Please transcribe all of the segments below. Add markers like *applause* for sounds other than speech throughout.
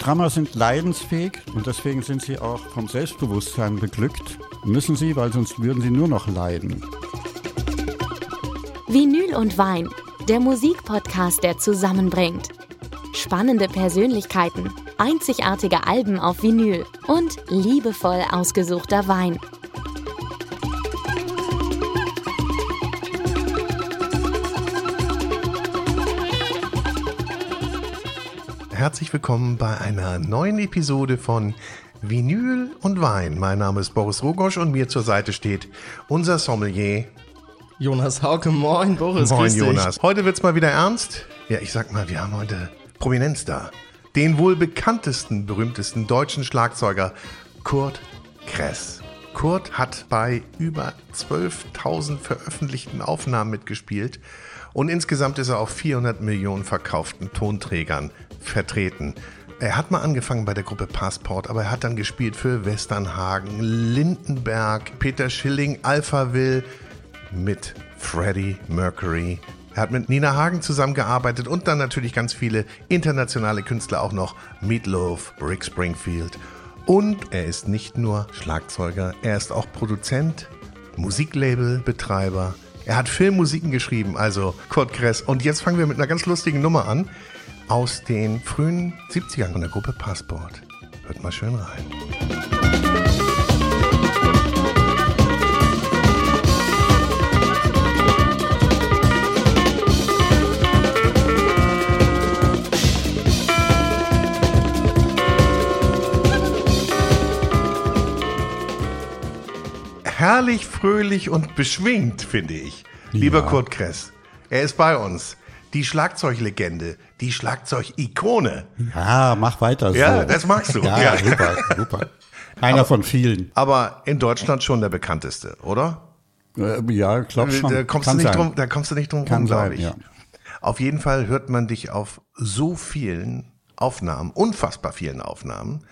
Drummer sind leidensfähig und deswegen sind sie auch vom Selbstbewusstsein beglückt. Müssen sie, weil sonst würden sie nur noch leiden. Vinyl und Wein, der Musikpodcast, der zusammenbringt. Spannende Persönlichkeiten, einzigartige Alben auf Vinyl und liebevoll ausgesuchter Wein. Herzlich willkommen bei einer neuen Episode von Vinyl und Wein. Mein Name ist Boris Rogosch und mir zur Seite steht unser Sommelier Jonas Hauke, moin Boris. Moin. Jonas. Heute wird's mal wieder ernst. Ja, ich sag mal, wir haben heute Prominenz da. Den wohl bekanntesten, berühmtesten deutschen Schlagzeuger Kurt Kress. Kurt hat bei über 12.000 veröffentlichten Aufnahmen mitgespielt und insgesamt ist er auf 400 Millionen verkauften Tonträgern vertreten. Er hat mal angefangen bei der Gruppe Passport, aber er hat dann gespielt für Westernhagen, Lindenberg, Peter Schilling, Alphaville, mit Freddie Mercury. Er hat mit Nina Hagen zusammengearbeitet und dann natürlich ganz viele internationale Künstler auch noch. Meatloaf, Rick Springfield. Und er ist nicht nur Schlagzeuger, er ist auch Produzent, Musiklabelbetreiber. Er hat Filmmusiken geschrieben, also Kurt Kress. Und jetzt fangen wir mit einer ganz lustigen Nummer an aus den frühen 70ern von der Gruppe Passport. Hört mal schön rein. herrlich, fröhlich und beschwingt, finde ich. Lieber Kurt Kress, er ist bei uns. Die Schlagzeuglegende, die Schlagzeugikone. Ja, mach weiter so. Ja, das magst du. *laughs* Ja, Ja. super, super. Einer von vielen. Aber in Deutschland schon der bekannteste, oder? Äh, Ja, glaub schon. Da kommst, Kann du nicht sein. drum, da kommst du nicht drum Kann rum, glaube ich. ja. Auf jeden Fall hört man dich auf so vielen Aufnahmen, unfassbar vielen Aufnahmen.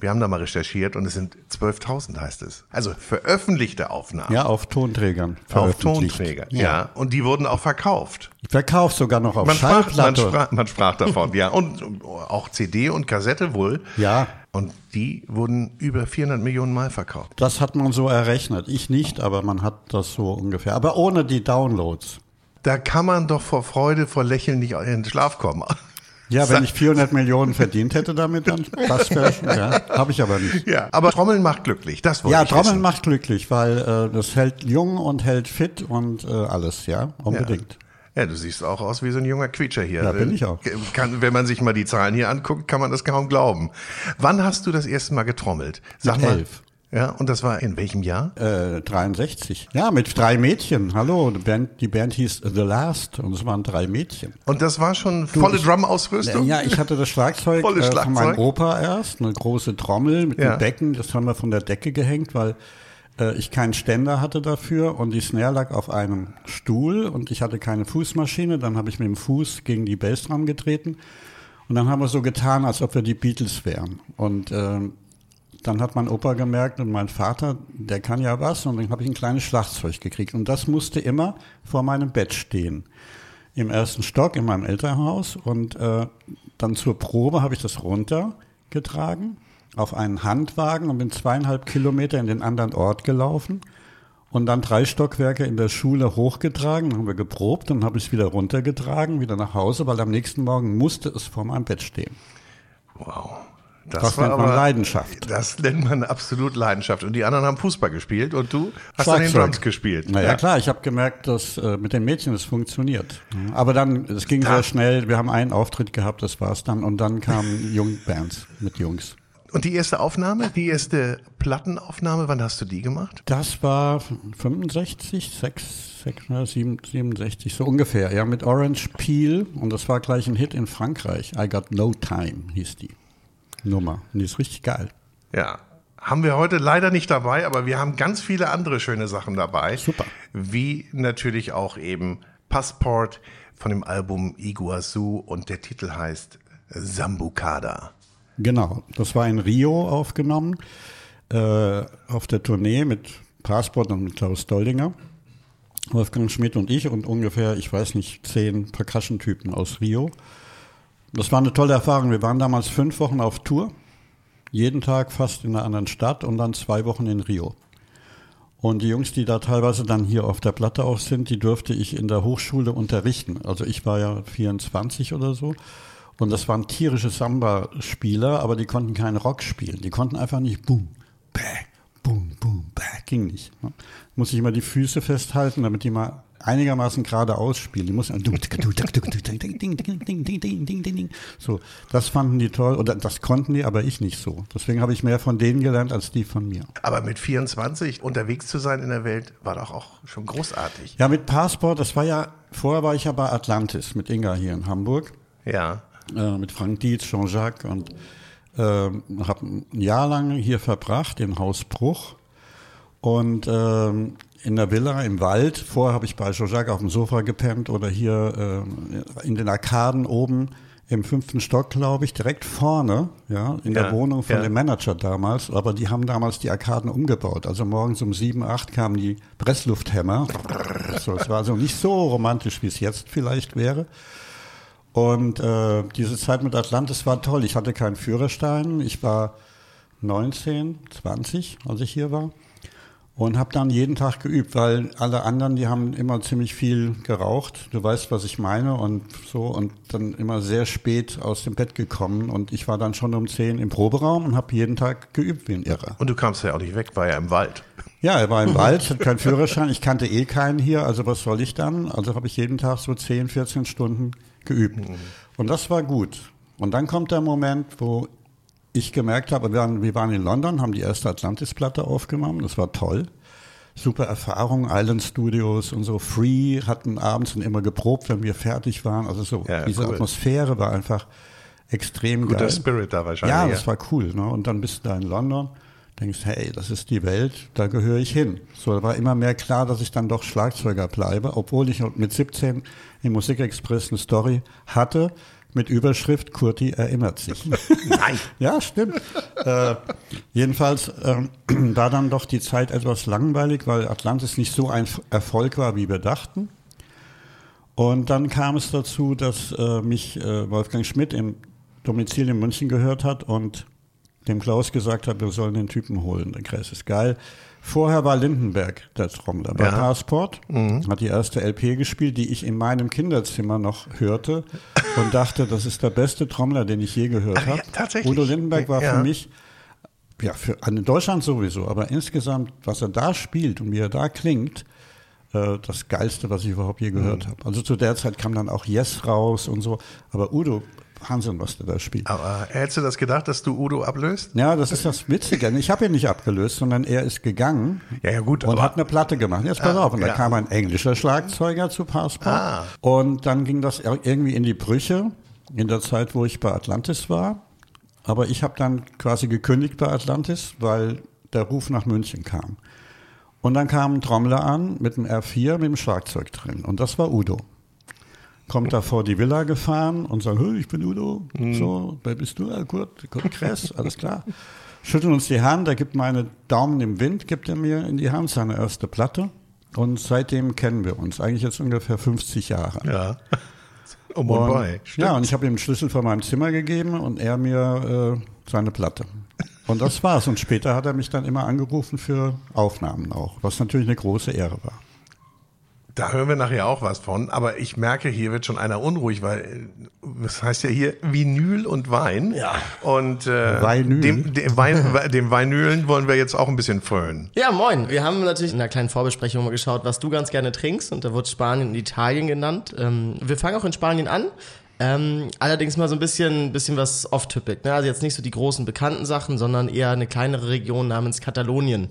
Wir haben da mal recherchiert und es sind 12.000 heißt es. Also veröffentlichte Aufnahmen. Ja, auf Tonträgern. Auf. Tonträger, ja. Und die wurden auch verkauft. Ich verkaufe sogar noch auf Man sprach, man, Schallplatte. sprach, man sprach *laughs* davon, ja. Und auch CD und Kassette wohl. Ja. Und die wurden über 400 Millionen Mal verkauft. Das hat man so errechnet. Ich nicht, aber man hat das so ungefähr. Aber ohne die Downloads. Da kann man doch vor Freude, vor Lächeln nicht in den Schlaf kommen. Ja, wenn ich 400 Millionen verdient hätte damit, dann *laughs* das wäre schon, ja, habe ich aber nicht. Ja, aber Trommeln macht glücklich, das wollte Ja, ich Trommeln wissen. macht glücklich, weil äh, das hält jung und hält fit und äh, alles, ja, unbedingt. Ja, du siehst auch aus wie so ein junger Quietscher hier. Ja, bin ich auch. Kann, wenn man sich mal die Zahlen hier anguckt, kann man das kaum glauben. Wann hast du das erste Mal getrommelt? Sag Mit mal. elf. Ja, und das war in welchem Jahr? Äh, 63. Ja, mit drei Mädchen. Hallo, die Band, die Band hieß The Last und es waren drei Mädchen. Und das war schon volle Drum-Ausrüstung? Ja, ich hatte das Schlagzeug *laughs* Volles äh, von meinem Schlagzeug. Opa erst, eine große Trommel mit Ja. einem Becken, das haben wir von der Decke gehängt, weil äh, ich keinen Ständer hatte dafür und die Snare lag auf einem Stuhl und ich hatte keine Fußmaschine, dann habe ich mit dem Fuß gegen die Bassdrum getreten und dann haben wir so getan, als ob wir die Beatles wären und ähm, dann hat mein Opa gemerkt und mein Vater, der kann ja was. Und dann habe ich ein kleines Schlagzeug gekriegt. Und das musste immer vor meinem Bett stehen. Im ersten Stock in meinem Elternhaus. Und äh, dann zur Probe habe ich das runtergetragen auf einen Handwagen und bin zweieinhalb Kilometer in den anderen Ort gelaufen und dann drei Stockwerke in der Schule hochgetragen, dann haben wir geprobt, dann habe es wieder runtergetragen, wieder nach Hause, weil am nächsten Morgen musste es vor meinem Bett stehen. Wow. Das nennt man Leidenschaft. Das nennt man absolut Leidenschaft. Und die anderen haben Fußball gespielt und du hast an den Schlagzeug. Drums gespielt. Naja, klar, ich habe gemerkt, dass äh, mit den Mädchen es funktioniert. Aber dann, es ging Da- sehr schnell, wir haben einen Auftritt gehabt, das war's dann. Und dann kamen Jungbands mit Jungs. Und die erste Aufnahme, die erste Plattenaufnahme, wann hast du die gemacht? Das war 65, 6, 6, 7, 67, so ungefähr, ja, mit Orange Peel. Und das war gleich ein Hit in Frankreich. I Got No Time hieß die Nummer. Und die ist richtig geil. Ja. Haben wir heute leider nicht dabei, aber wir haben ganz viele andere schöne Sachen dabei. Super. Wie natürlich auch eben Passport von dem Album Iguazu und der Titel heißt Sambucada. Genau, das war in Rio aufgenommen, äh, auf der Tournee mit Passport und mit Klaus Doldinger. Wolfgang Schmidt und ich und ungefähr, ich weiß nicht, zehn Percussion-Typen aus Rio. Das war eine tolle Erfahrung. Wir waren damals fünf Wochen auf Tour, jeden Tag fast in einer anderen Stadt und dann zwei Wochen in Rio. Und die Jungs, die da teilweise dann hier auf der Platte auch sind, die durfte ich in der Hochschule unterrichten. Also ich war ja 24 oder so. Und das waren tierische Samba-Spieler, aber die konnten keinen Rock spielen. Die konnten einfach nicht boom, bäh, boom, boom, bäh. Ging nicht. Ne? Muss ich immer die Füße festhalten, damit die mal einigermaßen gerade ausspielen. Die mussten so, das fanden die toll oder das konnten die, aber ich nicht so. Deswegen habe ich mehr von denen gelernt als die von mir. Aber mit 24 unterwegs zu sein in der Welt war doch auch schon großartig. Ja, mit Passport, das war ja, vorher war ich ja bei Atlantis mit Inga hier in Hamburg. Ja. Äh, mit Frank Dietz, Jean-Jacques und äh, habe ein Jahr lang hier verbracht in Haus Bruch und ähm, in der Villa im Wald. Vorher habe ich bei Jean-Jacques auf dem Sofa gepennt oder hier äh, in den Arkaden oben im fünften Stock, glaube ich, direkt vorne, ja, in Ja, der Wohnung von ja. dem Manager damals. Aber die haben damals die Arkaden umgebaut. Also morgens um sieben, acht kamen die Presslufthämmer. So, es war also nicht so romantisch, wie es jetzt vielleicht wäre. Und äh, diese Zeit mit Atlantis war toll. Ich hatte keinen Führerschein. Ich war 19, 20, als ich hier war. Und habe dann jeden Tag geübt, weil alle anderen, die haben immer ziemlich viel geraucht. Du weißt, was ich meine und so. Und dann immer sehr spät aus dem Bett gekommen. Und ich war dann schon um 10 im Proberaum und habe jeden Tag geübt wie ein Irrer. Und du kamst ja auch nicht weg, war ja im Wald. Ja, er war im *laughs* Wald, hat keinen Führerschein. Ich kannte eh keinen hier, also was soll ich dann? Also habe ich jeden Tag so 10, 14 Stunden geübt. Und das war gut. Und dann kommt der Moment, wo ich gemerkt habe, wir waren, in London, haben die erste Atlantis-Platte aufgenommen, das war toll. Super Erfahrung, Island Studios und so, Free, hatten abends und immer geprobt, wenn wir fertig waren. Also so, Ja, diese cool. Atmosphäre war einfach extrem Guter geil. Spirit da wahrscheinlich. Ja, das war cool. Ne? Und dann bist du da in London, denkst, hey, das ist die Welt, da gehöre ich hin. So, war immer mehr klar, dass ich dann doch Schlagzeuger bleibe, obwohl ich mit 17 im Musikexpress eine Story hatte mit Überschrift Kurti erinnert sich. *laughs* Nein. ja, stimmt. äh, jedenfalls ähm, *clears throat* war dann doch die Zeit etwas langweilig, weil Atlantis nicht so ein Erfolg war, wie wir dachten. Und dann kam es dazu, dass äh, mich äh, Wolfgang Schmidt im Domizil in München gehört hat und dem Klaus gesagt hat, wir sollen den Typen holen. Der Kreis ist geil. Vorher war Lindenberg der Trommler bei Ja. Passport, hat die erste LP gespielt, die ich in meinem Kinderzimmer noch hörte und dachte, das ist der beste Trommler, den ich je gehört Ach ja, habe. tatsächlich? Udo Lindenberg war Ja. für mich, ja, für, in Deutschland sowieso, aber insgesamt, was er da spielt und wie er da klingt, äh, das Geilste, was ich überhaupt je gehört Mhm. habe. Also zu der Zeit kam dann auch Yes raus und so, aber Udo, Was der da spielt. Aber hättest du das gedacht, dass du Udo ablöst? Ja, das ist das Witzige. Ich habe ihn nicht abgelöst, sondern er ist gegangen Ja, ja, gut, und hat eine Platte gemacht. Jetzt pass Ah, auf, und da ja. kam ein englischer Schlagzeuger zu Passport. Ah. Und dann ging das ir- irgendwie in die Brüche in der Zeit, wo ich bei Atlantis war. Aber ich habe dann quasi gekündigt bei Atlantis, weil der Ruf nach München kam. Und dann kam ein Trommler an mit einem R4 mit dem Schlagzeug drin. Und das war Udo. Kommt da vor die Villa gefahren und sagt, ich bin Udo. So, wer bist du? Ja, Kurt, Kurt Kress, alles klar. Schütteln uns die Hand, er gibt meine Daumen im Wind, gibt er mir in die Hand, seine erste Platte. Und seitdem kennen wir uns, eigentlich jetzt ungefähr 50 Jahre. Ja. Oh, Und, boy. ja, und ich habe ihm den Schlüssel von meinem Zimmer gegeben und er mir äh, seine Platte. Und das war's. Und später hat er mich dann immer angerufen für Aufnahmen auch, was natürlich eine große Ehre war. Da hören wir nachher auch was von. Aber ich merke, hier wird schon einer unruhig, weil äh, das heißt ja hier Vinyl und Wein. Ja. Und äh, Vinyl. dem, dem, Wein, dem Vinylen wollen wir jetzt auch ein bisschen frönen. Ja, moin. Wir haben natürlich in einer kleinen Vorbesprechung mal geschaut, was du ganz gerne trinkst. Und da wurde Spanien und Italien genannt. Ähm, wir fangen auch in Spanien an. Ähm, allerdings mal so ein bisschen, bisschen was off-topic. Ne? Also jetzt nicht so die großen bekannten Sachen, sondern eher eine kleinere Region namens Katalonien.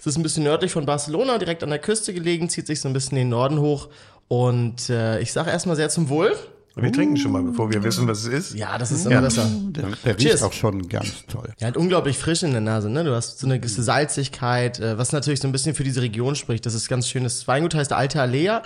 Es ist ein bisschen nördlich von Barcelona, direkt an der Küste gelegen, zieht sich so ein bisschen in den Norden hoch. Und äh, ich sage erstmal sehr zum Wohl. Wir trinken schon mal, bevor wir wissen, was es ist. Ja, das ist immer besser. Der, der riecht Cheers. auch schon ganz toll. Ja, halt unglaublich frisch in der Nase, ne? Du hast so eine gewisse Salzigkeit, äh, was natürlich so ein bisschen für diese Region spricht. Das ist ganz schönes Weingut, heißt Alte Alea.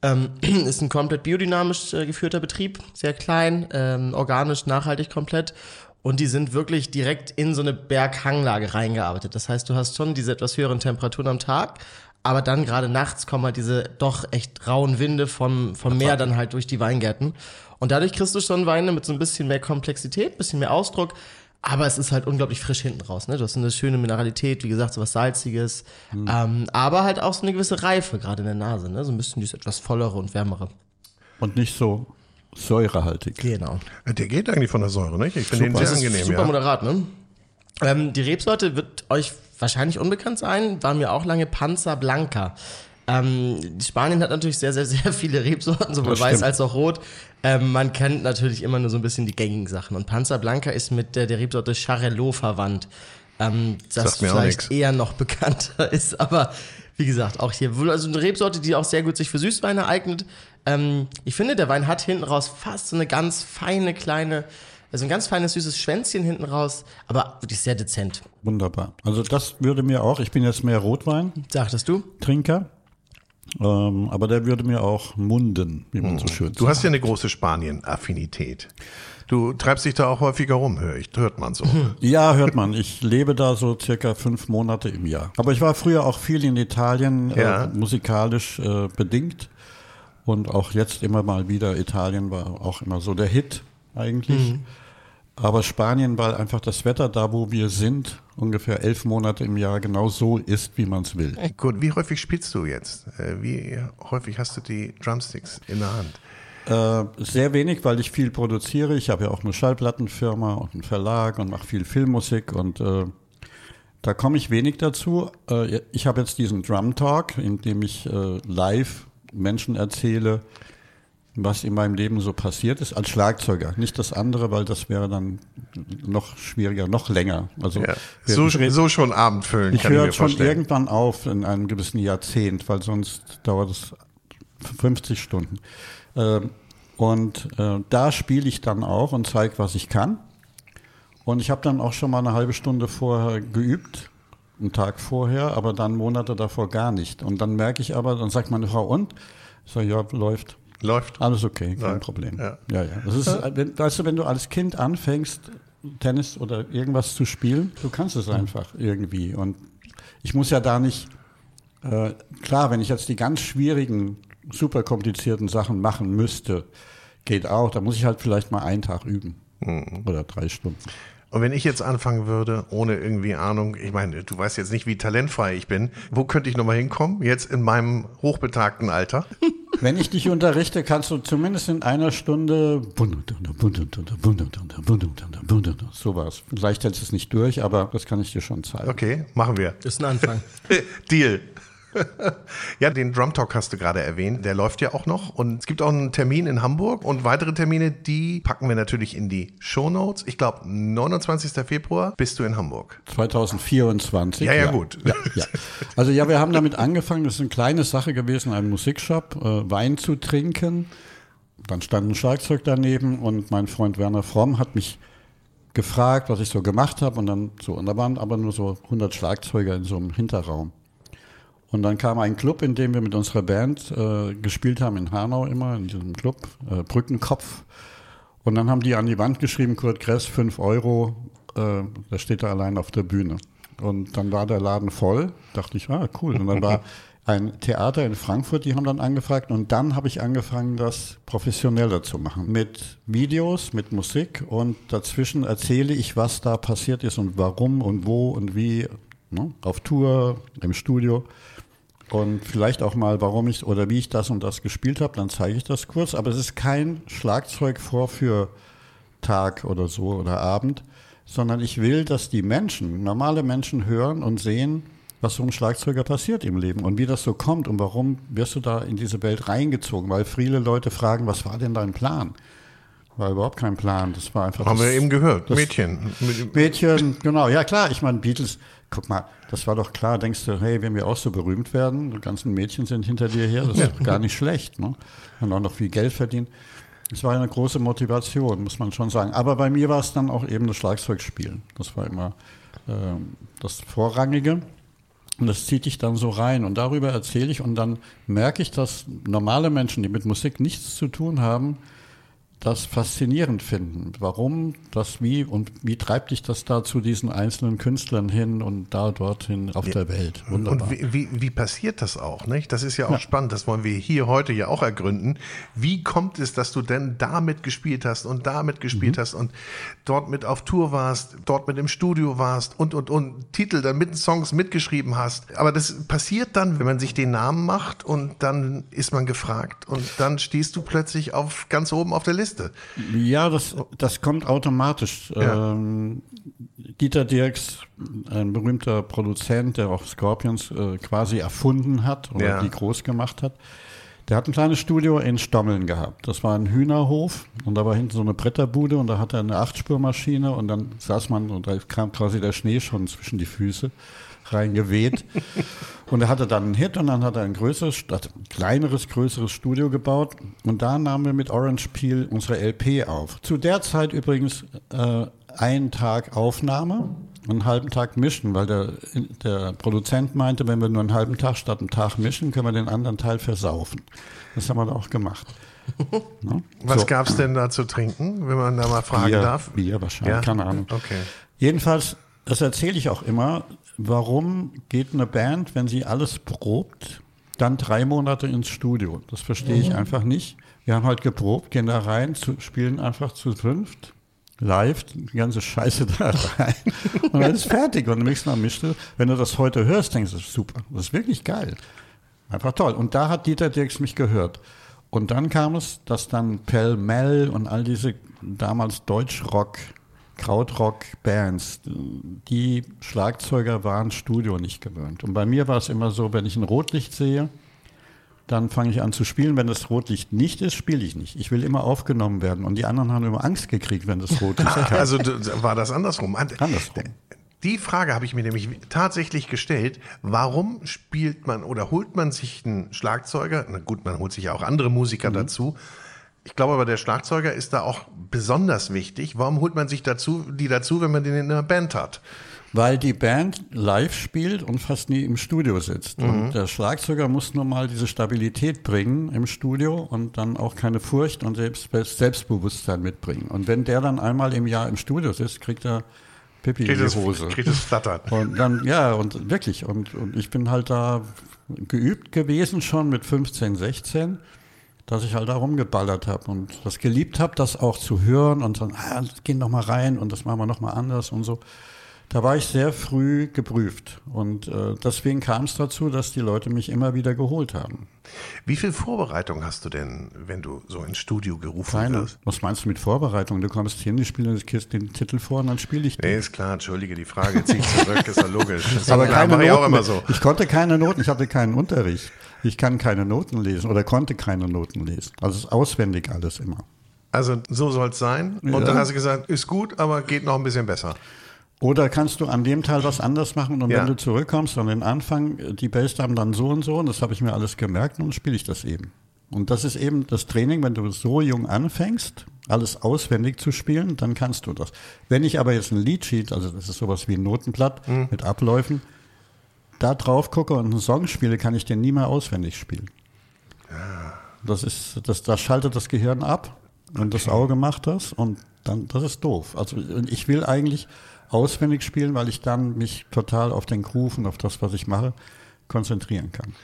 Ähm, *clears throat* ist ein komplett biodynamisch äh, geführter Betrieb, sehr klein, ähm, organisch, nachhaltig komplett. Und die sind wirklich direkt in so eine Berghanglage reingearbeitet. Das heißt, du hast schon diese etwas höheren Temperaturen am Tag, Aber dann gerade nachts kommen halt diese doch echt rauen Winde vom, vom Meer dann halt durch die Weingärten. Und dadurch kriegst du schon Weine mit so ein bisschen mehr Komplexität, bisschen mehr Ausdruck. Aber es ist halt unglaublich frisch hinten raus. Ne? Du hast eine schöne Mineralität, wie gesagt, so was Salziges. Ähm, aber halt auch so eine gewisse Reife gerade in der Nase. Ne? So ein bisschen dieses etwas vollere und wärmere. Und nicht so säurehaltig. Genau. Der geht eigentlich von der Säure, nicht? Ich finde den sehr Das ist angenehm, super ja. moderat, ne? Ähm, die Rebsorte wird euch wahrscheinlich unbekannt sein, war mir auch lange Panzer Blanca. Ähm, Spanien hat natürlich sehr, sehr, sehr viele Rebsorten, sowohl Das weiß stimmt. als auch rot. Ähm, man kennt natürlich immer nur so ein bisschen die gängigen Sachen. Und Panzer Blanca ist mit der, der Rebsorte Charelot verwandt. Ähm, das vielleicht eher noch bekannter *laughs* ist, aber wie gesagt, auch hier wohl also eine Rebsorte, die auch sehr gut sich für Süßweine eignet. Ähm, ich finde, der Wein hat hinten raus fast so eine ganz feine kleine, also ein ganz feines süßes Schwänzchen hinten raus, aber wirklich sehr dezent. Wunderbar. Also das würde mir auch, ich bin jetzt mehr Rotweintrinker, Sagtest du? ähm, aber der würde mir auch munden, wie man so schön Du hast ja eine große Spanien-Affinität. Du treibst dich da auch häufiger rum, höre ich. Hört man so. *laughs* Ja, hört man. Ich lebe da so circa fünf Monate im Jahr. Aber ich war früher auch viel in Italien, Ja. äh, musikalisch äh, bedingt. Und auch jetzt immer mal wieder. Italien war auch immer so der Hit eigentlich. Aber Spanien, weil einfach das Wetter da, wo wir sind, ungefähr elf Monate im Jahr genau so ist, wie man es will. Gut, wie häufig spielst du jetzt? Äh, Wie häufig hast du die Drumsticks in der Hand? Äh, sehr wenig, weil ich viel produziere. Ich habe ja auch eine Schallplattenfirma und einen Verlag und mache viel Filmmusik und äh, da komme ich wenig dazu. Äh, ich habe jetzt diesen Drum Talk, in dem ich äh, live Menschen erzähle, was in meinem Leben so passiert ist, als Schlagzeuger. Nicht das andere, weil das wäre dann noch schwieriger, noch länger. Also Ja. wir- So, rede- so schon Abend füllen, ich höre schon vorstellen. irgendwann auf in einem gewissen Jahrzehnt, weil sonst dauert es 50 Stunden. Ähm, und äh, da spiele ich dann auch und zeige, was ich kann. Und ich habe dann auch schon mal eine halbe Stunde vorher geübt, einen Tag vorher, aber dann Monate davor gar nicht. Und dann merke ich aber, dann sagt meine Frau, und? Ich sage, ja, läuft. Läuft. Alles okay, kein Läuft. Problem. Ja. Ja, ja. Das ist, äh, wenn, weißt du, wenn du als Kind anfängst, Tennis oder irgendwas zu spielen, du kannst es einfach irgendwie. Und ich muss ja da nicht, äh, klar, wenn ich jetzt die ganz schwierigen, super komplizierten Sachen machen müsste, geht auch. Da muss ich halt vielleicht mal einen Tag üben. Oder drei Stunden. Und wenn ich jetzt anfangen würde, ohne irgendwie Ahnung, ich meine, du weißt jetzt nicht, wie talentfrei ich bin, wo könnte ich nochmal hinkommen, jetzt in meinem hochbetagten Alter? *laughs* Wenn ich dich unterrichte, kannst du zumindest in einer Stunde sowas. Vielleicht hältst du es nicht durch, aber das kann ich dir schon zeigen. Okay, machen wir. Ist ein Anfang. *laughs* Deal. *laughs* ja, den Drum Talk hast du gerade erwähnt. Der läuft ja auch noch. Und es gibt auch einen Termin in Hamburg. Und weitere Termine, die packen wir natürlich in die Show Notes. Ich glaube, 29. Februar bist du in Hamburg. 2024. Ja, ja, gut. Ja, ja. Also ja, wir haben damit angefangen. Das ist eine kleine Sache gewesen, einen Musikshop, äh, Wein zu trinken. Dann stand ein Schlagzeug daneben und mein Freund Werner Fromm hat mich gefragt, was ich so gemacht habe und dann so. Und da waren aber nur so 100 Schlagzeuger in so einem Hinterraum. Und dann kam ein Club, in dem wir mit unserer Band äh, gespielt haben, in Hanau immer, in diesem Club, äh, Brückenkopf. Und dann haben die an die Wand geschrieben, Kurt Kress, 5 Euro, äh, da steht er allein auf der Bühne. Und dann war der Laden voll, dachte ich, ah, cool. Und dann war *laughs* ein Theater in Frankfurt, die haben dann angefragt. Und dann habe ich angefangen, das professioneller zu machen. Mit Videos, mit Musik. Und dazwischen erzähle ich, was da passiert ist und warum und wo und wie. Ne? Auf Tour, im Studio. Und vielleicht auch mal, warum ich oder wie ich das und das gespielt habe, dann zeige ich das kurz. Aber es ist kein Schlagzeugvorführtag oder so oder Abend, sondern ich will, dass die Menschen, normale Menschen hören und sehen, was so einem Schlagzeuger passiert im Leben und wie das so kommt und warum wirst du da in diese Welt reingezogen. Weil viele Leute fragen, was war denn dein Plan? War überhaupt kein Plan. Das war einfach. Haben das, wir eben gehört. das- Mädchen. Mädchen, genau, ja klar, ich meine Beatles, guck mal, das war doch klar, denkst du, hey, wenn wir auch so berühmt werden, die ganzen Mädchen sind hinter dir her, das ist gar nicht schlecht, ne? Und auch noch viel Geld verdienen. Das war eine große Motivation, muss man schon sagen. Aber bei mir war es dann auch eben das Schlagzeugspielen. Das war immer ähm, das Vorrangige. Und das zieht dich dann so rein. Und darüber erzähle ich. Und dann merke ich, dass normale Menschen, die mit Musik nichts zu tun haben, das faszinierend finden. Warum, das wie und wie treibt dich das da zu diesen einzelnen Künstlern hin und da dorthin auf ja. der Welt? Wunderbar. Und wie, wie, wie, passiert das auch, nicht? Das ist ja auch ja. spannend, das wollen wir hier heute ja auch ergründen. Wie kommt es, dass du denn damit gespielt hast und damit gespielt mhm. hast und dort mit auf Tour warst, dort mit im Studio warst und, und, und Titel dann mit Songs mitgeschrieben hast? Aber das passiert dann, wenn man sich den Namen macht und dann ist man gefragt und dann stehst du plötzlich auf ganz oben auf der Liste. Liste. Ja, das, das kommt automatisch. Ja. Ähm, Dieter Dirks, ein berühmter Produzent, der auch Scorpions äh, quasi erfunden hat oder ja. die groß gemacht hat, der hat ein kleines Studio in Stommeln gehabt. Das war ein Hühnerhof und da war hinten so eine Bretterbude und da hatte er eine Achtspurmaschine und dann saß man und da kam quasi der Schnee schon zwischen die Füße reingeweht. *laughs* und er hatte dann einen Hit und dann hat er ein größeres, ein kleineres, größeres Studio gebaut. Und da nahmen wir mit Orange Peel unsere LP auf. Zu der Zeit übrigens äh, einen Tag Aufnahme einen halben Tag mischen, weil der, der Produzent meinte, wenn wir nur einen halben Tag statt einen Tag mischen, können wir den anderen Teil versaufen. Das haben wir auch gemacht. *laughs* Ne? Was so. gab es denn da zu trinken, wenn man da mal fragen Bier, darf? Bier wahrscheinlich, ja? keine Ahnung. Okay. Jedenfalls, das erzähle ich auch immer, warum geht eine Band, wenn sie alles probt, dann drei Monate ins Studio? Das verstehe ich mhm. einfach nicht. Wir haben halt geprobt, gehen da rein, zu, spielen einfach zu fünft, live, die ganze Scheiße *laughs* da rein und dann ist fertig. Und im nächsten Mal mischt du, wenn du das heute hörst, denkst du, super, das ist wirklich geil. Einfach toll. Und da hat Dieter Dirks mich gehört. Und dann kam es, dass dann Pell Mell und all diese damals Deutschrock Krautrock-Bands, die Schlagzeuger waren Studio nicht gewöhnt. Und bei mir war es immer so, wenn ich ein Rotlicht sehe, dann fange ich an zu spielen. Wenn das Rotlicht nicht ist, spiele ich nicht. Ich will immer aufgenommen werden. Und die anderen haben immer Angst gekriegt, wenn das Rotlicht kam. *laughs* Also war das andersrum? Andersrum. Die Frage habe ich mir nämlich tatsächlich gestellt. Warum spielt man oder holt man sich einen Schlagzeuger? Na gut, man holt sich ja auch andere Musiker mhm. dazu ich glaube aber, der Schlagzeuger ist da auch besonders wichtig. Warum holt man sich dazu, die dazu, wenn man den in einer Band hat? Weil die Band live spielt und fast nie im Studio sitzt. Mhm. Und der Schlagzeuger muss nur mal diese Stabilität bringen im Studio und dann auch keine Furcht und Selbst Selbstbewusstsein mitbringen. Und wenn der dann einmal im Jahr im Studio sitzt, kriegt er Pippi kriegt in die Hose. kriegt es flattern. *laughs* Und dann, ja, und wirklich. Und, und ich bin halt da geübt gewesen schon mit 15, 16 dass ich halt da rumgeballert habe und das geliebt habe, das auch zu hören und dann, ah, gehen doch mal rein und das machen wir noch mal anders und so. Da war ich sehr früh geprüft und äh, deswegen kam es dazu, dass die Leute mich immer wieder geholt haben. Wie viel Vorbereitung hast du denn, wenn du so ins Studio gerufen Keine. wirst? Was meinst du mit Vorbereitung? Du kommst hin, ich spiele den Titel vor und dann spiele ich den. Nee, ist klar, entschuldige die Frage, zieh ich zurück, ist ja logisch. *laughs* Aber keine Noten, ich auch immer so. Ich konnte keine Noten, ich hatte keinen Unterricht. Ich kann keine Noten lesen oder konnte keine Noten lesen. Also es ist auswendig alles immer. Also so soll es sein. Und ja. dann hast du gesagt, ist gut, aber geht noch ein bisschen besser. Oder kannst du an dem Teil was anders machen und ja. wenn du zurückkommst an den Anfang, die Bassdrum dann so und so, und das habe ich mir alles gemerkt und dann spiele ich das eben. Und das ist eben das Training, wenn du so jung anfängst, alles auswendig zu spielen, dann kannst du das. Wenn ich aber jetzt ein Leadsheet, also das ist sowas wie ein Notenblatt mhm. mit Abläufen, da drauf gucke und einen Song spiele, kann ich den nie mehr auswendig spielen. Ja. Das ist, das, da schaltet das Gehirn ab und okay. das Auge macht das und dann, das ist doof. Also ich will eigentlich auswendig spielen, weil ich dann mich total auf den Groove und auf das, was ich mache, konzentrieren kann.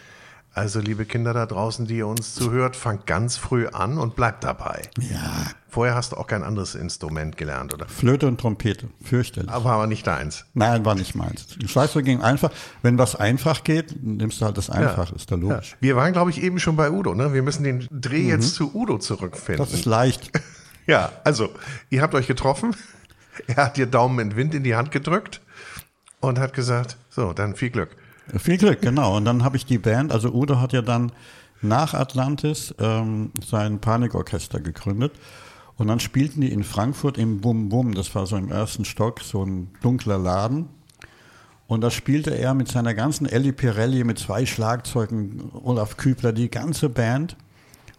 Also, liebe Kinder da draußen, die ihr uns zuhört, fangt ganz früh an und bleibt dabei. Ja. Vorher hast du auch kein anderes Instrument gelernt, oder? Flöte und Trompete, fürchterlich. Aber war nicht deins. Nein, war nicht meins. Schlagzeug ging einfach. Wenn was einfach geht, nimmst du halt das einfach, ja. ist da logisch. Ja. Wir waren, glaube ich, eben schon bei Udo, ne? Wir müssen den Dreh mhm. jetzt zu Udo zurückfinden. Das ist leicht. *laughs* ja, also, ihr habt euch getroffen. *laughs* Er hat dir Daumen in Wind in die Hand gedrückt und hat gesagt, so, dann viel Glück. Viel Glück, genau. Und dann habe ich die Band, also Udo hat ja dann nach Atlantis ähm, sein Panikorchester gegründet. Und dann spielten die in Frankfurt im Bum Bum, das war so im ersten Stock, so ein dunkler Laden. Und da spielte er mit seiner ganzen Elli Pirelli, mit zwei Schlagzeugen, Olaf Kübler, die ganze Band.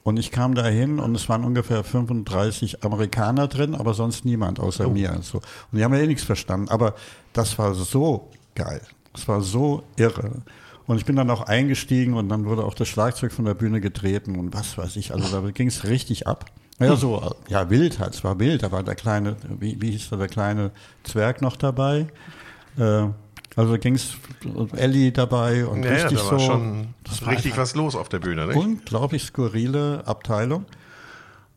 Und ich kam da hin und es waren ungefähr 35 Amerikaner drin, aber sonst niemand außer oh. mir. Und, so. und die haben ja eh nichts verstanden. Aber das war so geil. Das war so irre. Und ich bin dann auch eingestiegen und dann wurde auch das Schlagzeug von der Bühne getreten und was weiß ich. Also da ging es richtig ab. Ja, so, ja, wild halt, es war wild. Da war der kleine, wie, wie hieß der, der kleine Zwerg noch dabei. Äh, also ging es Ellie dabei und Ja, ja, richtig da war so. schon das war richtig was los auf der Bühne, nicht? unglaublich skurrile Abteilung.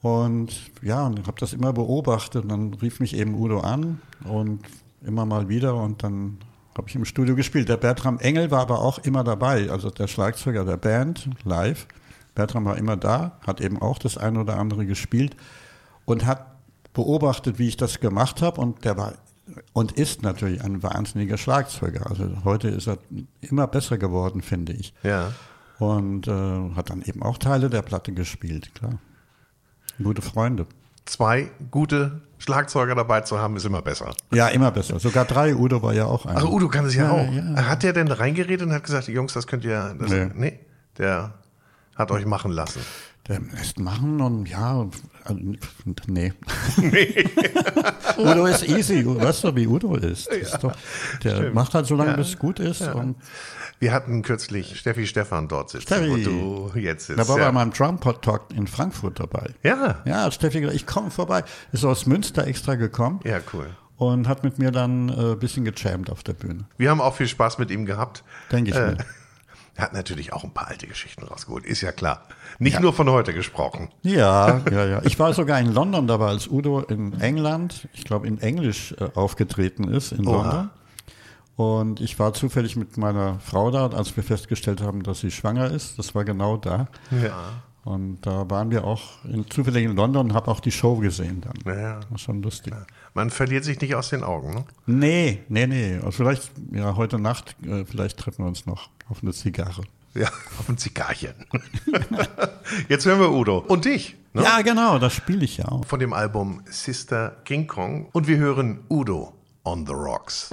Und ja, und ich habe das immer beobachtet. Und dann rief mich eben Udo an und immer mal wieder und dann habe ich im Studio gespielt. Der Bertram Engel war aber auch immer dabei, also der Schlagzeuger der Band live. Bertram war immer da, hat eben auch das eine oder andere gespielt und hat beobachtet, wie ich das gemacht habe und der war und ist natürlich ein wahnsinniger Schlagzeuger. Also heute ist er immer besser geworden, finde ich. Ja. Und äh, hat dann eben auch Teile der Platte gespielt, klar. Gute Freunde. Zwei gute Schlagzeuger dabei zu haben, ist immer besser. Ja, immer besser. Sogar drei. Udo war ja auch einer. Ach, Udo kann es ja, Ja, auch. ja. Hat der denn reingeredet und hat gesagt, Jungs, das könnt ihr. Das, nee. Nee. der hat euch machen lassen. Lässt machen und ja, also, nee. *laughs* *laughs* Udo ist easy. Weißt du, wie Udo ist? ist doch, der macht halt so lange, bis es gut ist. Und Wir hatten kürzlich Steffi Stefan dort sitzen, Steffi. wo du jetzt sitzt. da war ja. bei meinem Drumpod Talk in Frankfurt dabei. ja. Ja, hat Steffi gesagt, ich komme vorbei. Ist aus Münster extra gekommen Ja, cool. und hat mit mir dann äh, ein bisschen gechampt auf der Bühne. Wir haben auch viel Spaß mit ihm gehabt. Denke ich Äh, mir. Er hat natürlich auch ein paar alte Geschichten rausgeholt, ist ja klar. Nicht nur von heute gesprochen. Ja, ja, ja. Ich war sogar in London dabei, als Udo in England, ich glaube in Englisch äh, aufgetreten ist in Oha. London. Und ich war zufällig mit meiner Frau da, als wir festgestellt haben, dass sie schwanger ist. Das war genau da. Ja. Und da waren wir auch in, zufällig in London und habe auch die Show gesehen dann. Ja. War schon lustig. Man verliert sich nicht aus den Augen. Ne? Nee, nee, nee. Also vielleicht, ja, heute Nacht, äh, vielleicht treffen wir uns noch auf eine Zigarre. Ja, auf ein Zigarchen. *laughs* Jetzt hören wir Udo. Und dich. Ne? Ja, genau, das spiele ich ja auch. Von dem Album Sister King Kong. Und wir hören Udo on the Rocks.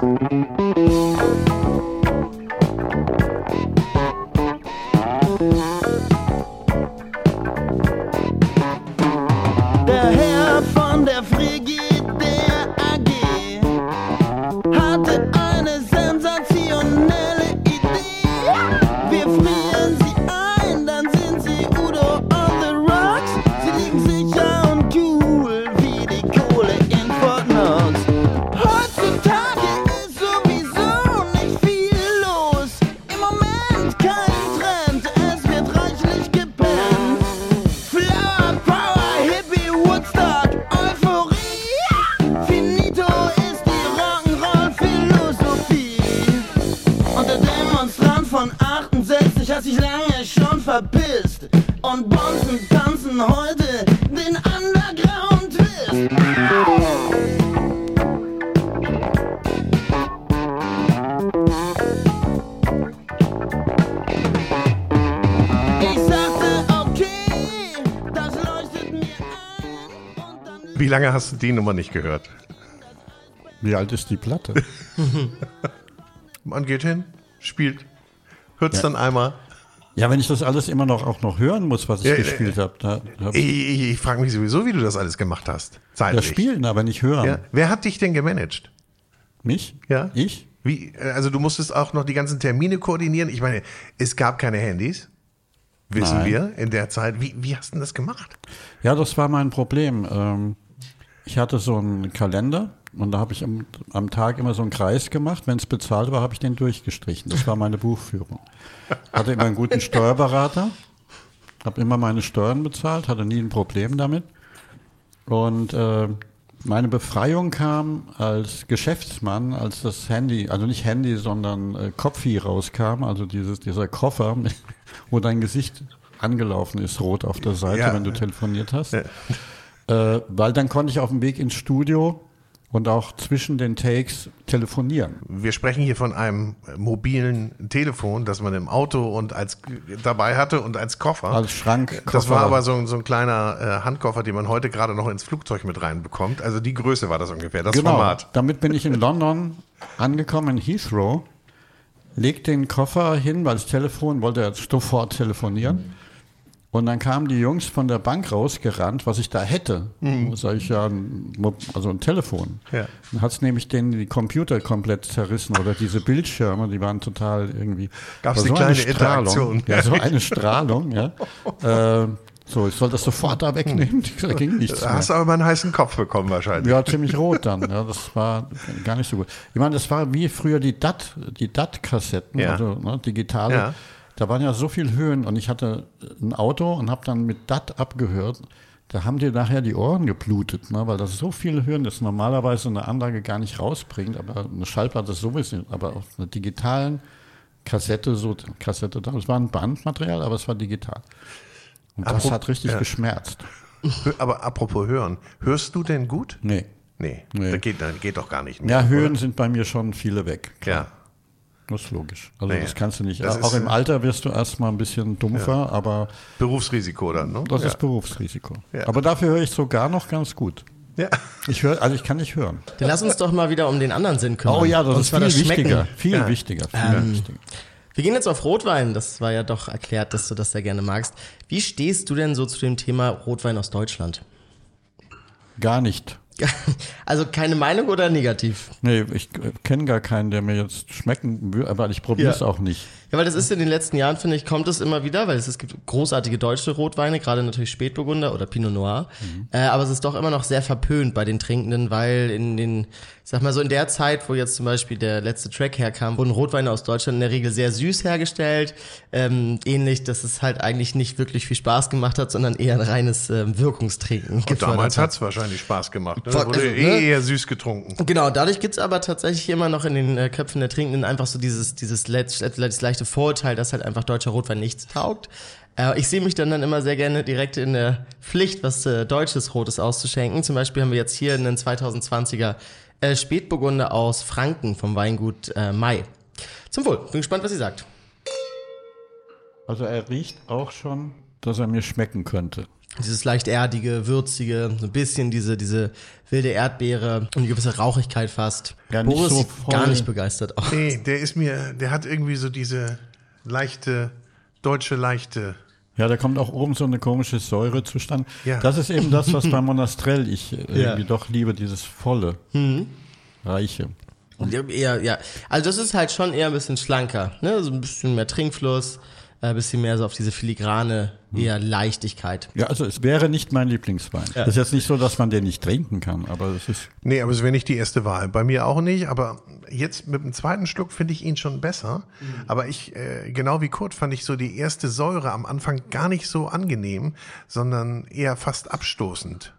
Lange hast du die Nummer nicht gehört? Wie alt ist die Platte? *laughs* Man geht hin, spielt, hört es Ja. dann einmal. Ja, wenn ich das alles immer noch auch noch hören muss, was ich Ja, gespielt habe, da, da Ich, ich, ich frage mich sowieso, wie du das alles gemacht hast. ja, Zeitlich. spielen, aber nicht hören. Ja. Wer hat dich denn gemanagt? Mich? Ja. Ich? Wie, also du musstest auch noch die ganzen Termine koordinieren. Ich meine, es gab keine Handys, wissen Nein. wir in der Zeit. Wie, wie hast du das gemacht? Ja, das war mein Problem. Ähm, ich hatte so einen Kalender und da habe ich am, am Tag immer so einen Kreis gemacht. Wenn es bezahlt war, habe ich den durchgestrichen. Das war meine Buchführung. Hatte immer einen guten Steuerberater, habe immer meine Steuern bezahlt, hatte nie ein Problem damit. Und äh, meine Befreiung kam als Geschäftsmann, als das Handy, also nicht Handy, sondern äh, Kopfi rauskam, also dieses, dieser Koffer, *laughs* wo dein Gesicht angelaufen ist, rot auf der Seite, Ja. wenn du telefoniert hast. Äh, weil dann konnte ich auf dem Weg ins Studio und auch zwischen den Takes telefonieren. Wir sprechen hier von einem mobilen Telefon, das man im Auto und als dabei hatte und als Koffer. Als Schrank. Das war aber so, ein- so ein kleiner äh, Handkoffer, den man heute gerade noch ins Flugzeug mit reinbekommt. Also die Größe war das ungefähr, das genau. Format. Damit bin ich in London angekommen, in Heathrow, leg den Koffer hin, weil das Telefon wollte er sofort telefonieren. Und dann kamen die Jungs von der Bank rausgerannt, was ich da hätte. Sag ich ja, also ein Telefon. Ja. Dann hat's nämlich denen die Computer komplett zerrissen oder diese Bildschirme, die waren total irgendwie. War die eine kleine Strahlung. Interaktion. Ja, so eine Strahlung, ja. *laughs* äh, So, ich soll das sofort da wegnehmen. Da ging nichts Da hast du aber mal einen heißen Kopf bekommen wahrscheinlich. Ja, ziemlich rot dann. Ja, das war gar nicht so gut. Ich meine, das war wie früher die DAT, die DAT-Kassetten, Ja. also ne, digitale. Ja. Da waren ja so viel Höhen und ich hatte ein Auto und habe dann mit DAT abgehört. Da haben dir nachher die Ohren geblutet, ne, weil das so viel Höhen ist, normalerweise eine Anlage gar nicht rausbringt, aber eine Schallplatte sowieso, aber auf einer digitalen Kassette, so Kassette, das war ein Bandmaterial, aber es war digital. Und das Apro- hat richtig ja. geschmerzt. Aber apropos hören, hörst du denn gut? Nee. Nee, Nee. Das, geht, das geht doch gar nicht mehr. Ja, Höhen oder? sind bei mir schon viele weg. Ja. Das ist logisch. Also Nee, das kannst du nicht. das auch im Alter wirst du erstmal ein bisschen dumpfer, aber Berufsrisiko dann, ne? das ja. ist Berufsrisiko. Ja. Aber dafür höre ich sogar noch ganz gut. Ja. Ich höre, also ich kann nicht hören. Dann lass uns doch mal wieder um den anderen Sinn kümmern. Oh ja, das Und ist viel das Schmecken. wichtiger. Viel Ja. wichtiger. Viel wichtiger. Wir gehen jetzt auf Rotwein. Das war ja doch erklärt, dass du das sehr gerne magst. Wie stehst du denn so zu dem Thema Rotwein aus Deutschland? Gar nicht. *laughs* Also keine Meinung oder negativ? Nee, ich äh, kenne gar keinen, der mir jetzt schmecken will, aber ich probiere es Ja. auch nicht. Ja, weil das ist in den letzten Jahren, finde ich, kommt es immer wieder, weil es, es gibt großartige deutsche Rotweine, gerade natürlich Spätburgunder oder Pinot Noir. Äh, aber es ist doch immer noch sehr verpönt bei den Trinkenden, weil in den, ich sag mal so in der Zeit, wo jetzt zum Beispiel der letzte Track herkam, wurden Rotweine aus Deutschland in der Regel sehr süß hergestellt. Ähm, ähnlich, dass es halt eigentlich nicht wirklich viel Spaß gemacht hat, sondern eher ein reines ähm, Wirkungstrinken. Und damals hat. es wahrscheinlich Spaß gemacht. Ne? Wurde also, eh ne? eher süß getrunken. Genau, dadurch gibt's aber tatsächlich immer noch in den äh, Köpfen der Trinkenden einfach so dieses, dieses le das leichte Vorurteil, dass halt einfach deutscher Rotwein nichts taugt. Äh, ich sehe mich dann, dann immer sehr gerne direkt in der Pflicht, was äh, deutsches Rotes auszuschenken. Zum Beispiel haben wir jetzt hier einen 2020er äh, Spätburgunder aus Franken vom Weingut äh, Mai. Zum Wohl. Bin gespannt, was sie sagt. Also er riecht auch schon, dass er mir schmecken könnte. Dieses leicht erdige, würzige, so ein bisschen diese, diese wilde Erdbeere und eine gewisse Rauchigkeit fast. Ja, nicht Boris so sieht voll. gar nicht begeistert aus. Nee, der ist mir, der hat irgendwie so diese leichte, deutsche leichte. Ja, da kommt auch oben so eine komische Säure zustande. Ja. Das ist eben das, was bei *laughs* Monastrell ich äh, irgendwie Ja. doch liebe, dieses volle, reiche. Ja, ja. Also das ist halt schon eher ein bisschen schlanker, ne? So ein bisschen mehr Trinkfluss, äh, ein bisschen mehr so auf diese filigrane, eher Leichtigkeit. Ja, also es wäre nicht mein Lieblingswein. Es ist jetzt nicht so, dass man den nicht trinken kann, aber es ist Nee, aber es wäre nicht die erste Wahl. Bei mir auch nicht, aber jetzt mit dem zweiten Schluck finde ich ihn schon besser. Aber ich, äh, genau wie Kurt, fand ich so die erste Säure am Anfang gar nicht so angenehm, sondern eher fast abstoßend.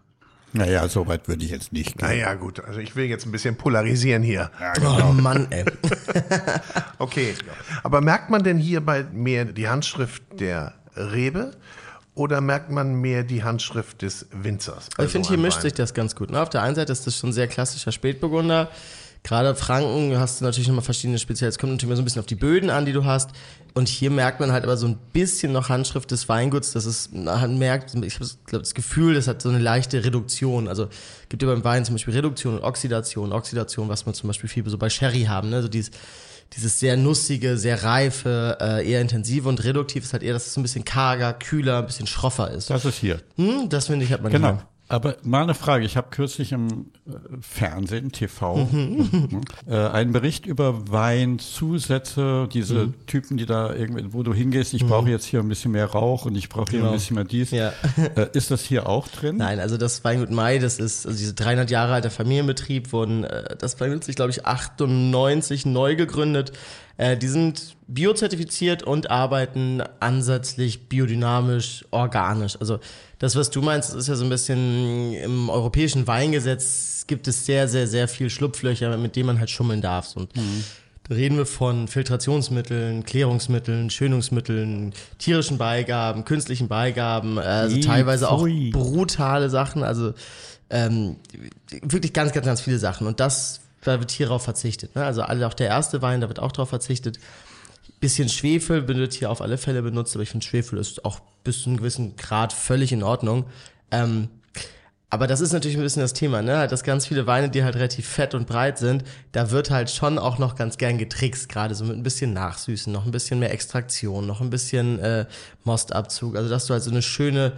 Naja, so weit würde ich jetzt nicht gehen. Naja, gut, also ich will jetzt ein bisschen polarisieren hier. Oh Mann, ey. *laughs* Okay. Aber merkt man denn hierbei mehr die Handschrift der Rebe oder merkt man mehr die Handschrift des Winzers? ich finde, so hier einem mischt Wein? sich das ganz gut. Ne? Auf der einen Seite ist das schon sehr klassischer Spätburgunder. Gerade Franken hast du natürlich nochmal verschiedene Spezielle. Es kommt natürlich immer so ein bisschen auf die Böden an, die du hast. Und hier merkt man halt aber so ein bisschen noch Handschrift des Weinguts. Das ist, man merkt, ich habe glaub, das Gefühl, das hat so eine leichte Reduktion. Also gibt ja beim Wein zum Beispiel Reduktion und Oxidation. Oxidation, was man zum Beispiel viel so bei Sherry haben. Ne? So dieses, dieses sehr nussige, sehr reife, äh, eher intensive und reduktiv ist halt eher, dass es so ein bisschen karger, kühler, ein bisschen schroffer ist. Das ist hier. Hm, das finde ich hat man Genau. hier. Aber mal eine Frage. Ich habe kürzlich im äh, Fernsehen, TV, äh, einen Bericht über Weinzusätze, diese Typen, die da irgendwie, wo du hingehst, ich brauche jetzt hier ein bisschen mehr Rauch und ich brauche hier Genau. ein bisschen mehr dies. Ja. Äh, ist das hier auch drin? Nein, also das Weingut Mai, das ist also diese 300 Jahre alter Familienbetrieb, wurden das Weingut sich glaube ich 98 neu gegründet. Äh, die sind biozertifiziert und arbeiten ansätzlich biodynamisch, organisch. Also das, was du meinst, ist ja so ein bisschen im europäischen Weingesetz gibt es sehr, sehr, sehr viel Schlupflöcher, mit denen man halt schummeln darf. Und da reden wir von Filtrationsmitteln, Klärungsmitteln, Schönungsmitteln, tierischen Beigaben, künstlichen Beigaben, äh, also Ih, teilweise auch pfui. brutale Sachen, also ähm, wirklich ganz, ganz, ganz viele Sachen. Und das, da wird hierauf verzichtet. Ne? Also auch der erste Wein, da wird auch drauf verzichtet. Bisschen Schwefel wird hier auf alle Fälle benutzt, aber ich finde Schwefel ist auch bis zu einem gewissen Grad völlig in Ordnung. Ähm, aber das ist natürlich ein bisschen das Thema, ne? Halt, Dass ganz viele Weine, die halt relativ fett und breit sind, da wird halt schon auch noch ganz gern getrickst, gerade so mit ein bisschen Nachsüßen, noch ein bisschen mehr Extraktion, noch ein bisschen äh, Mostabzug. Also dass du halt so eine schöne,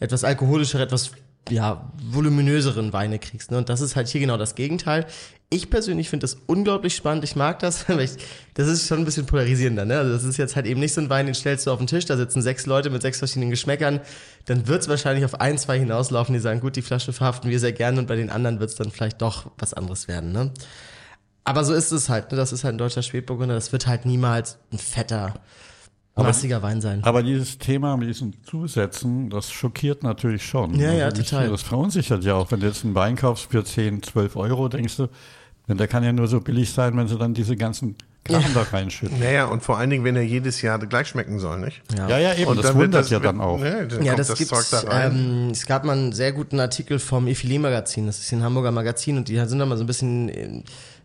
etwas alkoholischere, etwas ja, voluminöseren Weine kriegst. Ne? Und das ist halt hier genau das Gegenteil. Ich persönlich finde das unglaublich spannend. Ich mag das, *laughs* weil ich, das ist schon ein bisschen polarisierender. Ne? Also das ist jetzt halt eben nicht so ein Wein, den stellst du auf den Tisch, da sitzen sechs Leute mit sechs verschiedenen Geschmäckern. Dann wird es wahrscheinlich auf ein, zwei hinauslaufen, die sagen, gut, die Flasche verhaften wir sehr gerne und bei den anderen wird es dann vielleicht doch was anderes werden. Ne? Aber so ist es halt. Ne? Das ist halt ein deutscher Spätburgunder. Das wird halt niemals ein fetter, massiger Wein sein. Aber dieses Thema mit diesen Zusätzen, das schockiert natürlich schon. Ja, ja, Also mich- total. Das verunsichert ja auch. Wenn du jetzt einen Wein kaufst für 10, 12 Euro, denkst du, denn der kann ja nur so billig sein, wenn sie dann diese ganzen Kram da reinschütten. Naja, und vor allen Dingen, wenn er jedes Jahr gleich schmecken soll, nicht? Ja, ja, eben, Und das dann wundert ja dann auch. Ne, dann Ja, das, das, gibt's. Da. Ähm, es gab mal einen sehr guten Artikel vom Effilé Magazin. Das ist ein Hamburger Magazin und die sind da mal so ein bisschen, äh,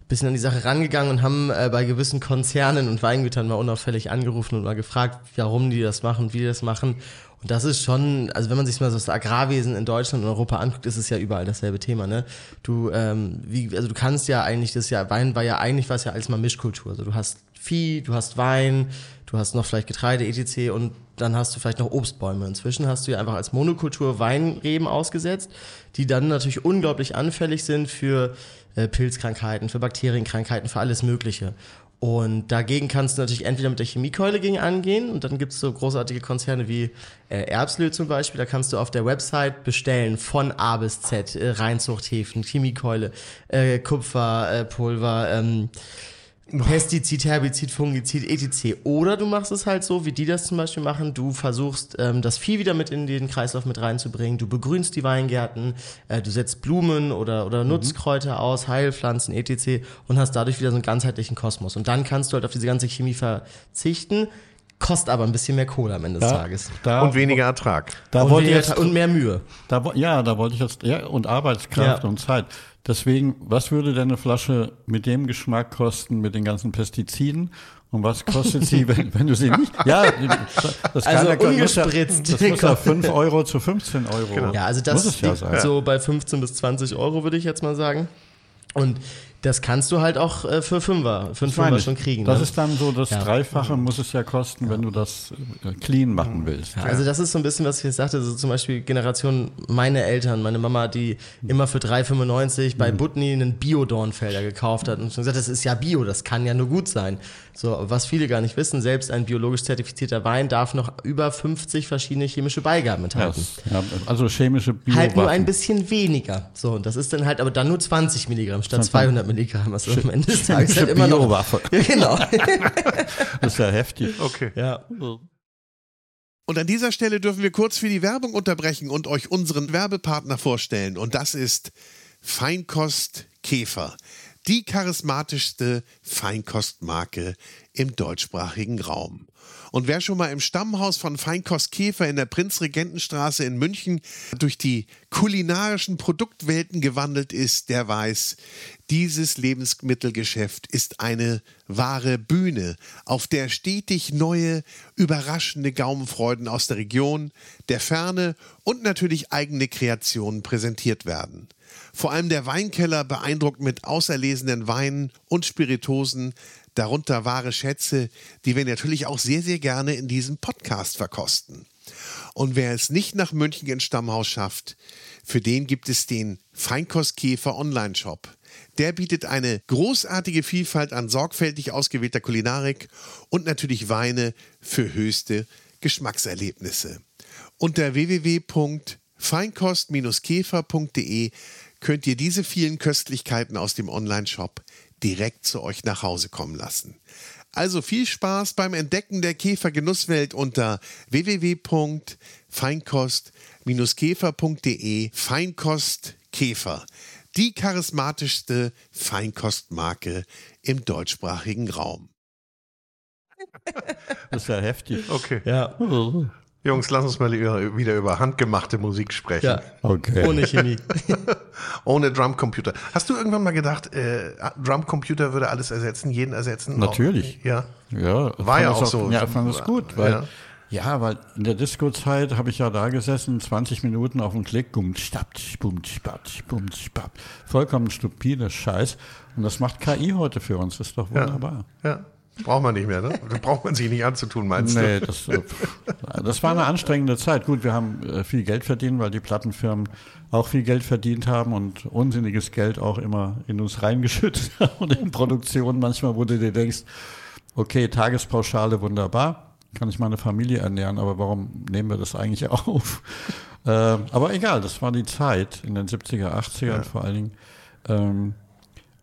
bisschen an die Sache rangegangen und haben äh, bei gewissen Konzernen und Weingütern mal unauffällig angerufen und mal gefragt, warum die das machen, wie die das machen. Und das ist schon, also wenn man sich mal so das Agrarwesen in Deutschland und Europa anguckt, ist es ja überall dasselbe Thema, ne? Du, ähm, wie, also du kannst ja eigentlich, das ja, Wein war ja eigentlich was ja als mal Mischkultur. Also du hast Vieh, du hast Wein, du hast noch vielleicht Getreide, etc. und dann hast du vielleicht noch Obstbäume. Inzwischen hast du ja einfach als Monokultur Weinreben ausgesetzt, die dann natürlich unglaublich anfällig sind für äh, Pilzkrankheiten, für Bakterienkrankheiten, für alles Mögliche. Und dagegen kannst du natürlich entweder mit der Chemiekeule gegen angehen und dann gibt's so großartige Konzerne wie äh, Erbslö zum Beispiel, da kannst du auf der Website bestellen von A bis Z, äh, Reinzuchthäfen, Chemiekeule, äh, Kupferpulver, äh, ähm, Pestizid, Herbizid, Fungizid, etc. Oder du machst es halt so, wie die das zum Beispiel machen. Du versuchst, ähm, das Vieh wieder mit in den Kreislauf mit reinzubringen. Du begrünst die Weingärten, äh, du setzt Blumen oder, oder Nutzkräuter aus, Heilpflanzen, etc. und hast dadurch wieder so einen ganzheitlichen Kosmos. Und dann kannst du halt auf diese ganze Chemie verzichten, kostet aber ein bisschen mehr Kohle am Ende des Tages. da, und weniger Ertrag. da Und, wollte ich weniger, jetzt, und mehr Mühe. da, ja, da wollte ich jetzt, ja, und Arbeitskraft Ja. und Zeit. Deswegen, was würde denn eine Flasche mit dem Geschmack kosten, mit den ganzen Pestiziden? Und was kostet sie, *laughs* wenn, wenn du sie nicht? Ja, das Also kann ja- muss ja- ungespritzt. Das muss ja 5 Euro zu 15 Euro. Ja, also das muss es ja sein. so bei 15 bis 20 Euro, würde ich jetzt mal sagen. Und das kannst du halt auch äh, für Fünfer, für einen Fünfer schon kriegen. Das ne? ist dann so, das Ja. Dreifache muss es ja kosten, wenn du das äh, clean machen willst. Ja, also das ist so ein bisschen, was ich jetzt sagte, so zum Beispiel Generation meine Eltern, meine Mama, die immer für 3,95 Mhm. bei Butni einen Bio-Dornfelder gekauft hat und schon gesagt, das ist ja Bio, das kann ja nur gut sein. So, was viele gar nicht wissen, selbst ein biologisch zertifizierter Wein darf noch über 50 verschiedene chemische Beigaben enthalten. Ja, also chemische Bio Halt nur ein bisschen weniger. So, und das ist dann halt aber dann nur 20 Milligramm statt 200 Milligramm. Also am Ende des Tages halt *laughs* immer noch. Biowaffe. *laughs* Ja, genau. *laughs* Das ist ja heftig. Okay. ja. Und an dieser Stelle dürfen wir kurz für die Werbung unterbrechen und euch unseren Werbepartner vorstellen. Und das ist Feinkost Käfer. Die charismatischste Feinkostmarke im deutschsprachigen Raum. Und wer schon mal im Stammhaus von Feinkost Käfer in der Prinzregentenstraße in München durch die kulinarischen Produktwelten gewandelt ist, der weiß, dieses Lebensmittelgeschäft ist eine wahre Bühne, auf der stetig neue, überraschende Gaumenfreuden aus der Region, der Ferne und natürlich eigene Kreationen präsentiert werden. Vor allem der Weinkeller beeindruckt mit auserlesenen Weinen und Spiritosen, darunter wahre Schätze, die wir natürlich auch sehr, sehr gerne in diesem Podcast verkosten. Und wer es nicht nach München ins Stammhaus schafft, für den gibt es den Feinkostkäfer Online-Shop. Der bietet eine großartige Vielfalt an sorgfältig ausgewählter Kulinarik und natürlich Weine für höchste Geschmackserlebnisse. Unter www.feinkost-käfer.de könnt ihr diese vielen Köstlichkeiten aus dem Online-Shop direkt zu euch nach Hause kommen lassen. Also viel Spaß beim Entdecken der Käfergenusswelt unter www.feinkost-käfer.de Feinkost Käfer. Die charismatischste Feinkostmarke im deutschsprachigen Raum. Das ist ja heftig. Okay. Ja. Jungs, lass uns mal über- wieder über handgemachte Musik sprechen. ja. Okay. Ohne Chemie. *laughs* Ohne Drumcomputer. Hast du irgendwann mal gedacht, äh, Drumcomputer würde alles ersetzen, jeden ersetzen? Natürlich. Auch, ja. Ja, War ja das auch so. Ja, ich fand es gut, weil Ja. ja. weil in der Disco-Zeit habe ich ja da gesessen, 20 Minuten auf dem Klick, bum, stapp, bum, spapp, bum, spapp. Vollkommen stupider Scheiß. Und das macht KI heute für uns. Das ist doch wunderbar. Ja. Braucht man nicht mehr, ne? Da braucht man sich nicht anzutun, meinst du? Nee, das, äh, das war eine anstrengende Zeit. Gut, wir haben äh, viel Geld verdient, weil die Plattenfirmen auch viel Geld verdient haben und unsinniges Geld auch immer in uns reingeschüttet *laughs* haben und in Produktion. Manchmal, wo du dir denkst, okay, Tagespauschale wunderbar, kann ich meine Familie ernähren, aber warum nehmen wir das eigentlich *laughs* auf? äh, aber egal, das war die Zeit in den 70er, 80er Ja. vor allen Dingen.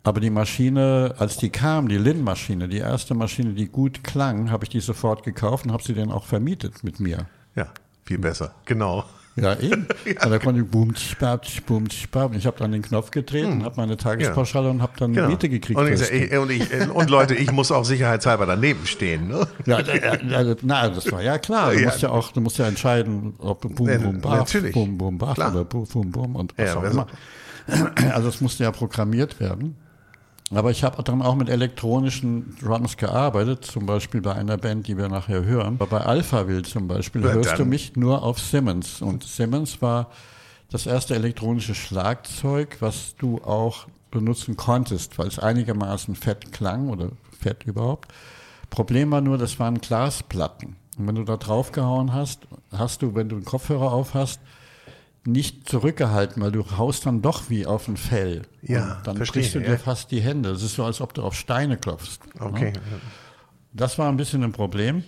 Aber die Maschine, als die kam, die Lin-Maschine, die erste Maschine, die gut klang, habe ich die sofort gekauft und habe sie dann auch vermietet mit mir. Ja, viel besser. Genau. Ja, eben. *laughs* Und da konnte ich boom, spab, boom. Und ich habe dann den Knopf gedreht und habe meine Tagespauschale und habe dann genau. Miete gekriegt. Und, sag, ich, und, ich, und Leute, ich muss auch sicherheitshalber daneben stehen. Ne? Ja, ja, ja, na, das war ja klar. Du Ja. musst ja auch, du musst ja entscheiden, ob Boom Ja, Boom Baf. Boom Boom Baf oder Boom Boom Boom und was Ja, auch wer immer. *clears throat* Also es musste ja programmiert werden. Aber ich habe dann auch mit elektronischen Drums gearbeitet, zum Beispiel bei einer Band, die wir nachher hören. Aber bei Alphaville zum Beispiel Ja, hörst dann- du mich nur auf Simmons. Und Simmons war das erste elektronische Schlagzeug, was du auch benutzen konntest, weil es einigermaßen fett klang oder fett überhaupt. Problem war nur, das waren Glasplatten. Und wenn du da draufgehauen hast, hast du, wenn du einen Kopfhörer auf hast, nicht zurückgehalten, weil du haust dann doch wie auf ein Fell. Ja, Und dann verstehe, brichst du ja. dir fast die Hände. Es ist so, als ob du auf Steine klopfst. Okay. Das war ein bisschen ein Problem.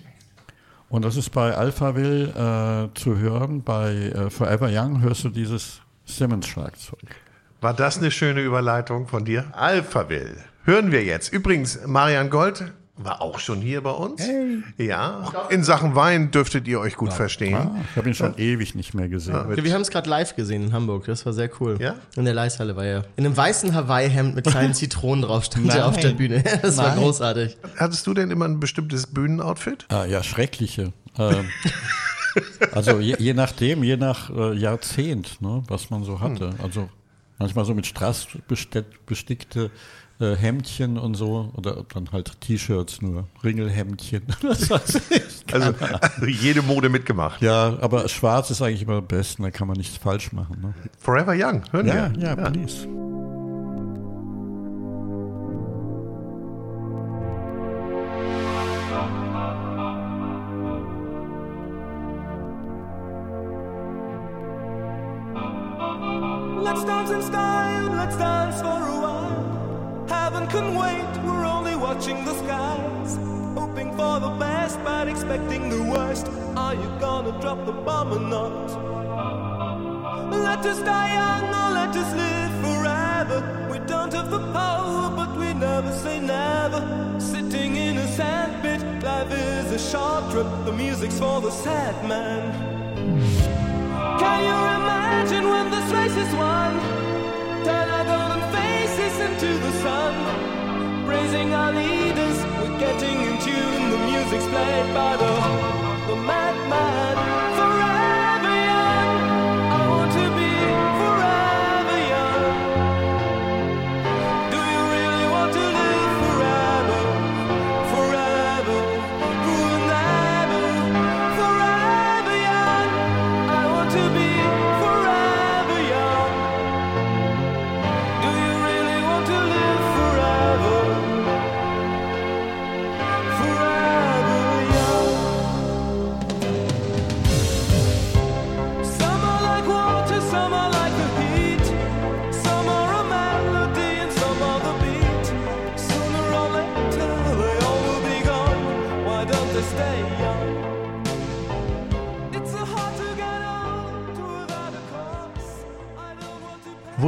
Und das ist bei Alphaville äh, zu hören. Bei äh, Forever Young hörst du dieses Simmons-Schlagzeug. War das eine schöne Überleitung von dir? Alphaville. Hören wir jetzt. Übrigens, Marian Gold war auch schon hier bei uns. Ja. In Sachen Wein dürftet ihr euch gut verstehen. Ah, ich habe ihn schon ewig nicht mehr gesehen. Ja, wir haben es gerade live gesehen in Hamburg. Das war sehr cool. Ja? In der Leishalle war er. In einem weißen Hawaii-Hemd mit kleinen *laughs* Zitronen drauf stand er auf der. Bühne. *laughs* Das war Nein. großartig. Hattest du denn immer ein bestimmtes Bühnenoutfit? Ah, ja, schreckliche. Ähm, *laughs* also je, je nachdem, je nach äh, Jahrzehnt, ne, was man so hatte. Also manchmal so mit Strass besteck- bestickte äh, Hemdchen und so oder dann halt T-Shirts nur, Ringelhemdchen. *laughs* Das weiß ich. Also, also jede Mode mitgemacht. ja, aber schwarz ist eigentlich immer am besten, da kann man nichts falsch machen. Ne? Forever Young, hören Ja, wir. ja, please. Let's dance in style, let's dance for. Heaven can wait, we're only watching the skies. Hoping for the best, but expecting the worst. Are you gonna drop the bomb or not? Let us die young or let us live forever. We don't have the power, but we never say never. Sitting in a sandpit, life is a short trip. The music's for the sad man. Can you imagine when this race is won? Into the sun. Praising our leaders, we're getting in tune. The music's played by the, the madman.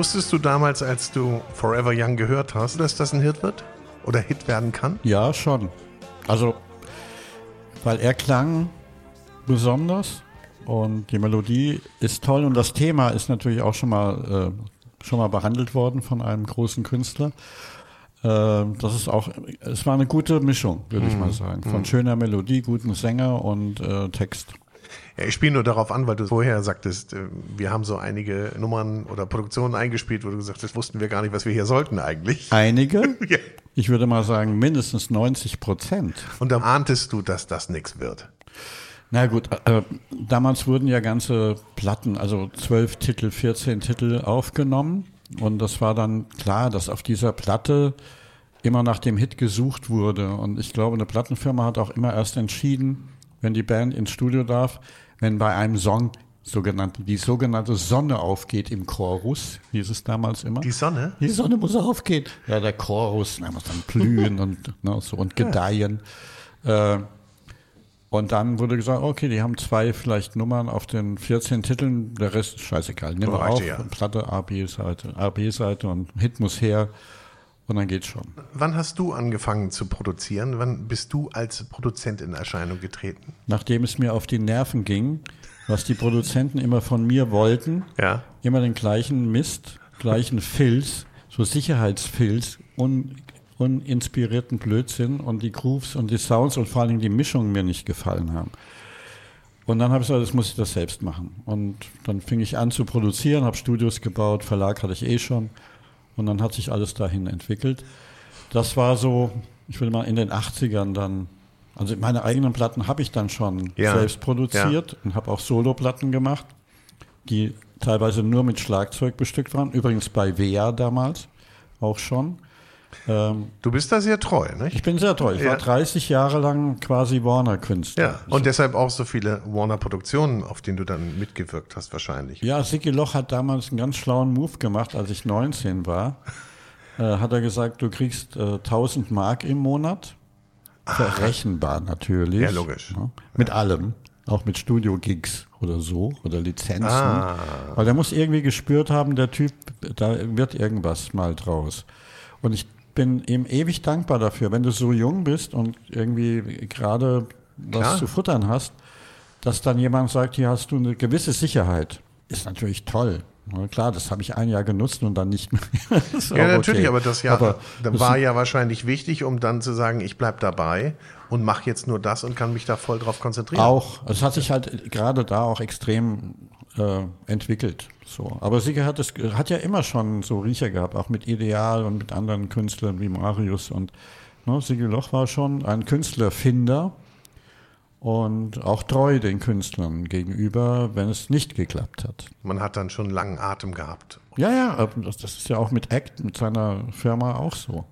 Wusstest du damals, als du Forever Young gehört hast, dass das ein Hit wird? Oder Hit werden kann? Ja, schon. Also, weil er klang besonders und die Melodie ist toll und das Thema ist natürlich auch schon mal, äh, schon mal behandelt worden von einem großen Künstler. Äh, das ist auch, es war eine gute Mischung, würde ich mal sagen. Von schöner Melodie, guten Sänger und äh, Text. Ja, ich spiele nur darauf an, weil du vorher sagtest, äh, wir haben so einige Nummern oder Produktionen eingespielt, wo du gesagt hast, wussten wir gar nicht, was wir hier sollten eigentlich. Einige, *laughs* Ja. ich würde mal sagen mindestens 90 Prozent. Und da ahntest du, dass das nichts wird. Na gut, äh, damals wurden ja ganze Platten, also zwölf Titel, 14 Titel aufgenommen. Und das war dann klar, dass auf dieser Platte immer nach dem Hit gesucht wurde. Und ich glaube, eine Plattenfirma hat auch immer erst entschieden, wenn die Band ins Studio darf, wenn bei einem Song sogenannte, die sogenannte Sonne aufgeht im Chorus, hieß es damals immer. Die Sonne? Die Sonne muss aufgehen. Ja, der Chorus, der muss dann blühen und, *laughs* ne, so, und gedeihen. Äh, und dann wurde gesagt, okay, die haben zwei vielleicht Nummern auf den 14 Titeln, der Rest ist scheißegal. Nimm auf, ja. Platte A, B-Seite, A, B-Seite und Hit muss her und dann geht's schon. Wann hast du angefangen zu produzieren? Wann bist du als Produzent in Erscheinung getreten? Nachdem es mir auf die Nerven ging, was die Produzenten immer von mir wollten, Ja. immer den gleichen Mist, gleichen Filz, so Sicherheitsfilz, un, uninspirierten Blödsinn und die Grooves und die Sounds und vor allen Dingen die Mischungen mir nicht gefallen haben. Und dann habe ich gesagt, das muss ich das selbst machen. Und dann fing ich an zu produzieren, habe Studios gebaut, Verlag hatte ich eh schon. Und dann hat sich alles dahin entwickelt. Das war so, ich will mal in den 80ern dann, also meine eigenen Platten habe ich dann schon Ja. selbst produziert und habe auch Soloplatten gemacht, die teilweise nur mit Schlagzeug bestückt waren. Übrigens bei Wea damals auch schon. Ähm, Du bist da sehr treu, ich nicht? bin sehr treu. Ich Ja. war 30 Jahre lang quasi Warner-Künstler. Ja. Und deshalb auch so viele Warner-Produktionen, auf denen du dann mitgewirkt hast, wahrscheinlich. Ja, Sigi Loch hat damals einen ganz schlauen Move gemacht, als ich 19 war. *laughs* Äh, hat er gesagt, du kriegst äh, 1000 Mark im Monat. Verrechenbar natürlich. Ja, logisch. Ja, mit allem. Auch mit Studio-Gigs oder so oder Lizenzen. Ah. Weil der muss irgendwie gespürt haben, der Typ, da wird irgendwas mal draus. Und ich bin ihm ewig dankbar dafür, wenn du so jung bist und irgendwie gerade was Klar. zu futtern hast, dass dann jemand sagt, hier hast du eine gewisse Sicherheit. Ist natürlich toll. Klar, das habe ich ein Jahr genutzt und dann nicht mehr. *laughs* Ja, natürlich, okay. aber das ja Aber war ja wahrscheinlich wichtig, um dann zu sagen, ich bleib dabei und mache jetzt nur das und kann mich da voll drauf konzentrieren. Auch. Es hat sich halt gerade da auch extrem äh, entwickelt. So. Aber Sieger hat es hat ja immer schon so Riecher gehabt, auch mit Ideal und mit anderen Künstlern wie Marius und ne, Sigi Loch war schon ein Künstlerfinder und auch treu den Künstlern gegenüber, wenn es nicht geklappt hat. Man hat dann schon einen langen Atem gehabt. Ja, ja, das, das ist ja auch mit Act, mit seiner Firma auch so.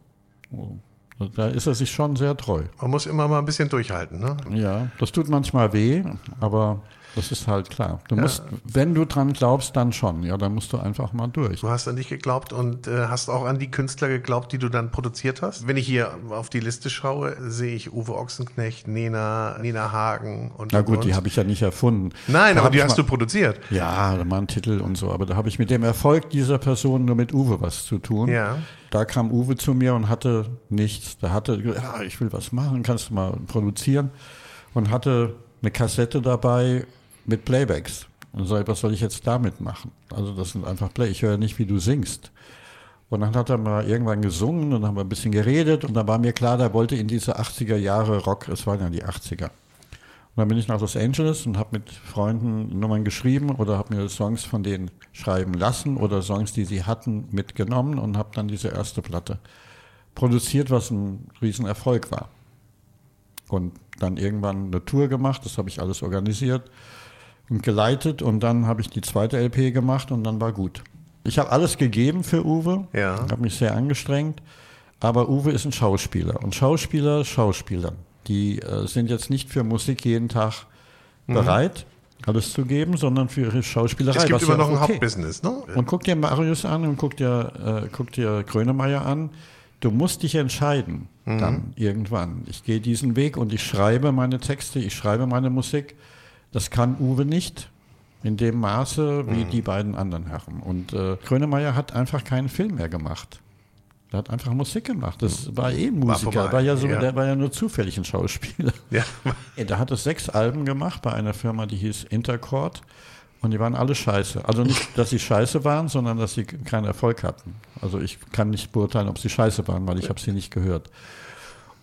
Da ist er sich schon sehr treu. Man muss immer mal ein bisschen durchhalten, ne? Ja, das tut manchmal weh, aber das ist halt klar. Du musst, wenn du dran glaubst, dann schon. Ja, dann musst du einfach mal durch. Du hast an dich geglaubt und äh, hast auch an die Künstler geglaubt, die du dann produziert hast. Wenn ich hier auf die Liste schaue, sehe ich Uwe Ochsenknecht, Nena, Nina Hagen und Na und, gut, die und. habe ich ja nicht erfunden. Nein, Da aber die hast mal, du produziert. Ja, da war ein Titel und so, aber da habe ich mit dem Erfolg dieser Person nur mit Uwe was zu tun. Ja. Da kam Uwe zu mir und hatte nichts. Da hatte, ja, ich will was machen, kannst du mal produzieren? Und hatte eine Kassette dabei mit Playbacks. Und sag ich, was soll ich jetzt damit machen? Also das sind einfach Play. Ich höre nicht, wie du singst. Und dann hat er mal irgendwann gesungen und haben wir ein bisschen geredet und dann war mir klar, der wollte in diese 80er Jahre Rock, es waren ja die 80er. Und dann bin ich nach Los Angeles und habe mit Freunden Nummern geschrieben oder habe mir Songs von denen schreiben lassen oder Songs, die sie hatten, mitgenommen und habe dann diese erste Platte produziert, was ein Riesenerfolg war. Und dann irgendwann eine Tour gemacht, das habe ich alles organisiert geleitet und dann habe ich die zweite LP gemacht und dann war gut. Ich habe alles gegeben für Uwe, Ja. habe mich sehr angestrengt, aber Uwe ist ein Schauspieler und Schauspieler, Schauspieler, die äh, sind jetzt nicht für Musik jeden Tag bereit, alles zu geben, sondern für ihre Schauspielerei. Es gibt was immer ja noch ein okay. Hauptbusiness, ne? Und guck dir Marius an und guck dir, äh, guck dir Grönemeyer an. Du musst dich entscheiden, dann irgendwann. Ich gehe diesen Weg und ich schreibe meine Texte, ich schreibe meine Musik. Das kann Uwe nicht in dem Maße wie die beiden anderen Herren. Und äh, Grönemeyer hat einfach keinen Film mehr gemacht. Er hat einfach Musik gemacht. Das war eh Musiker. vorbei, War ja so, ja. Der war ja nur zufällig ein Schauspieler. *laughs* Ja. Ey, Der hatte sechs Alben gemacht bei einer Firma, die hieß Intercord. Und die waren alle scheiße. Also nicht, *laughs* dass sie scheiße waren, sondern dass sie keinen Erfolg hatten. Also ich kann nicht beurteilen, ob sie scheiße waren, weil ich habe sie nicht gehört.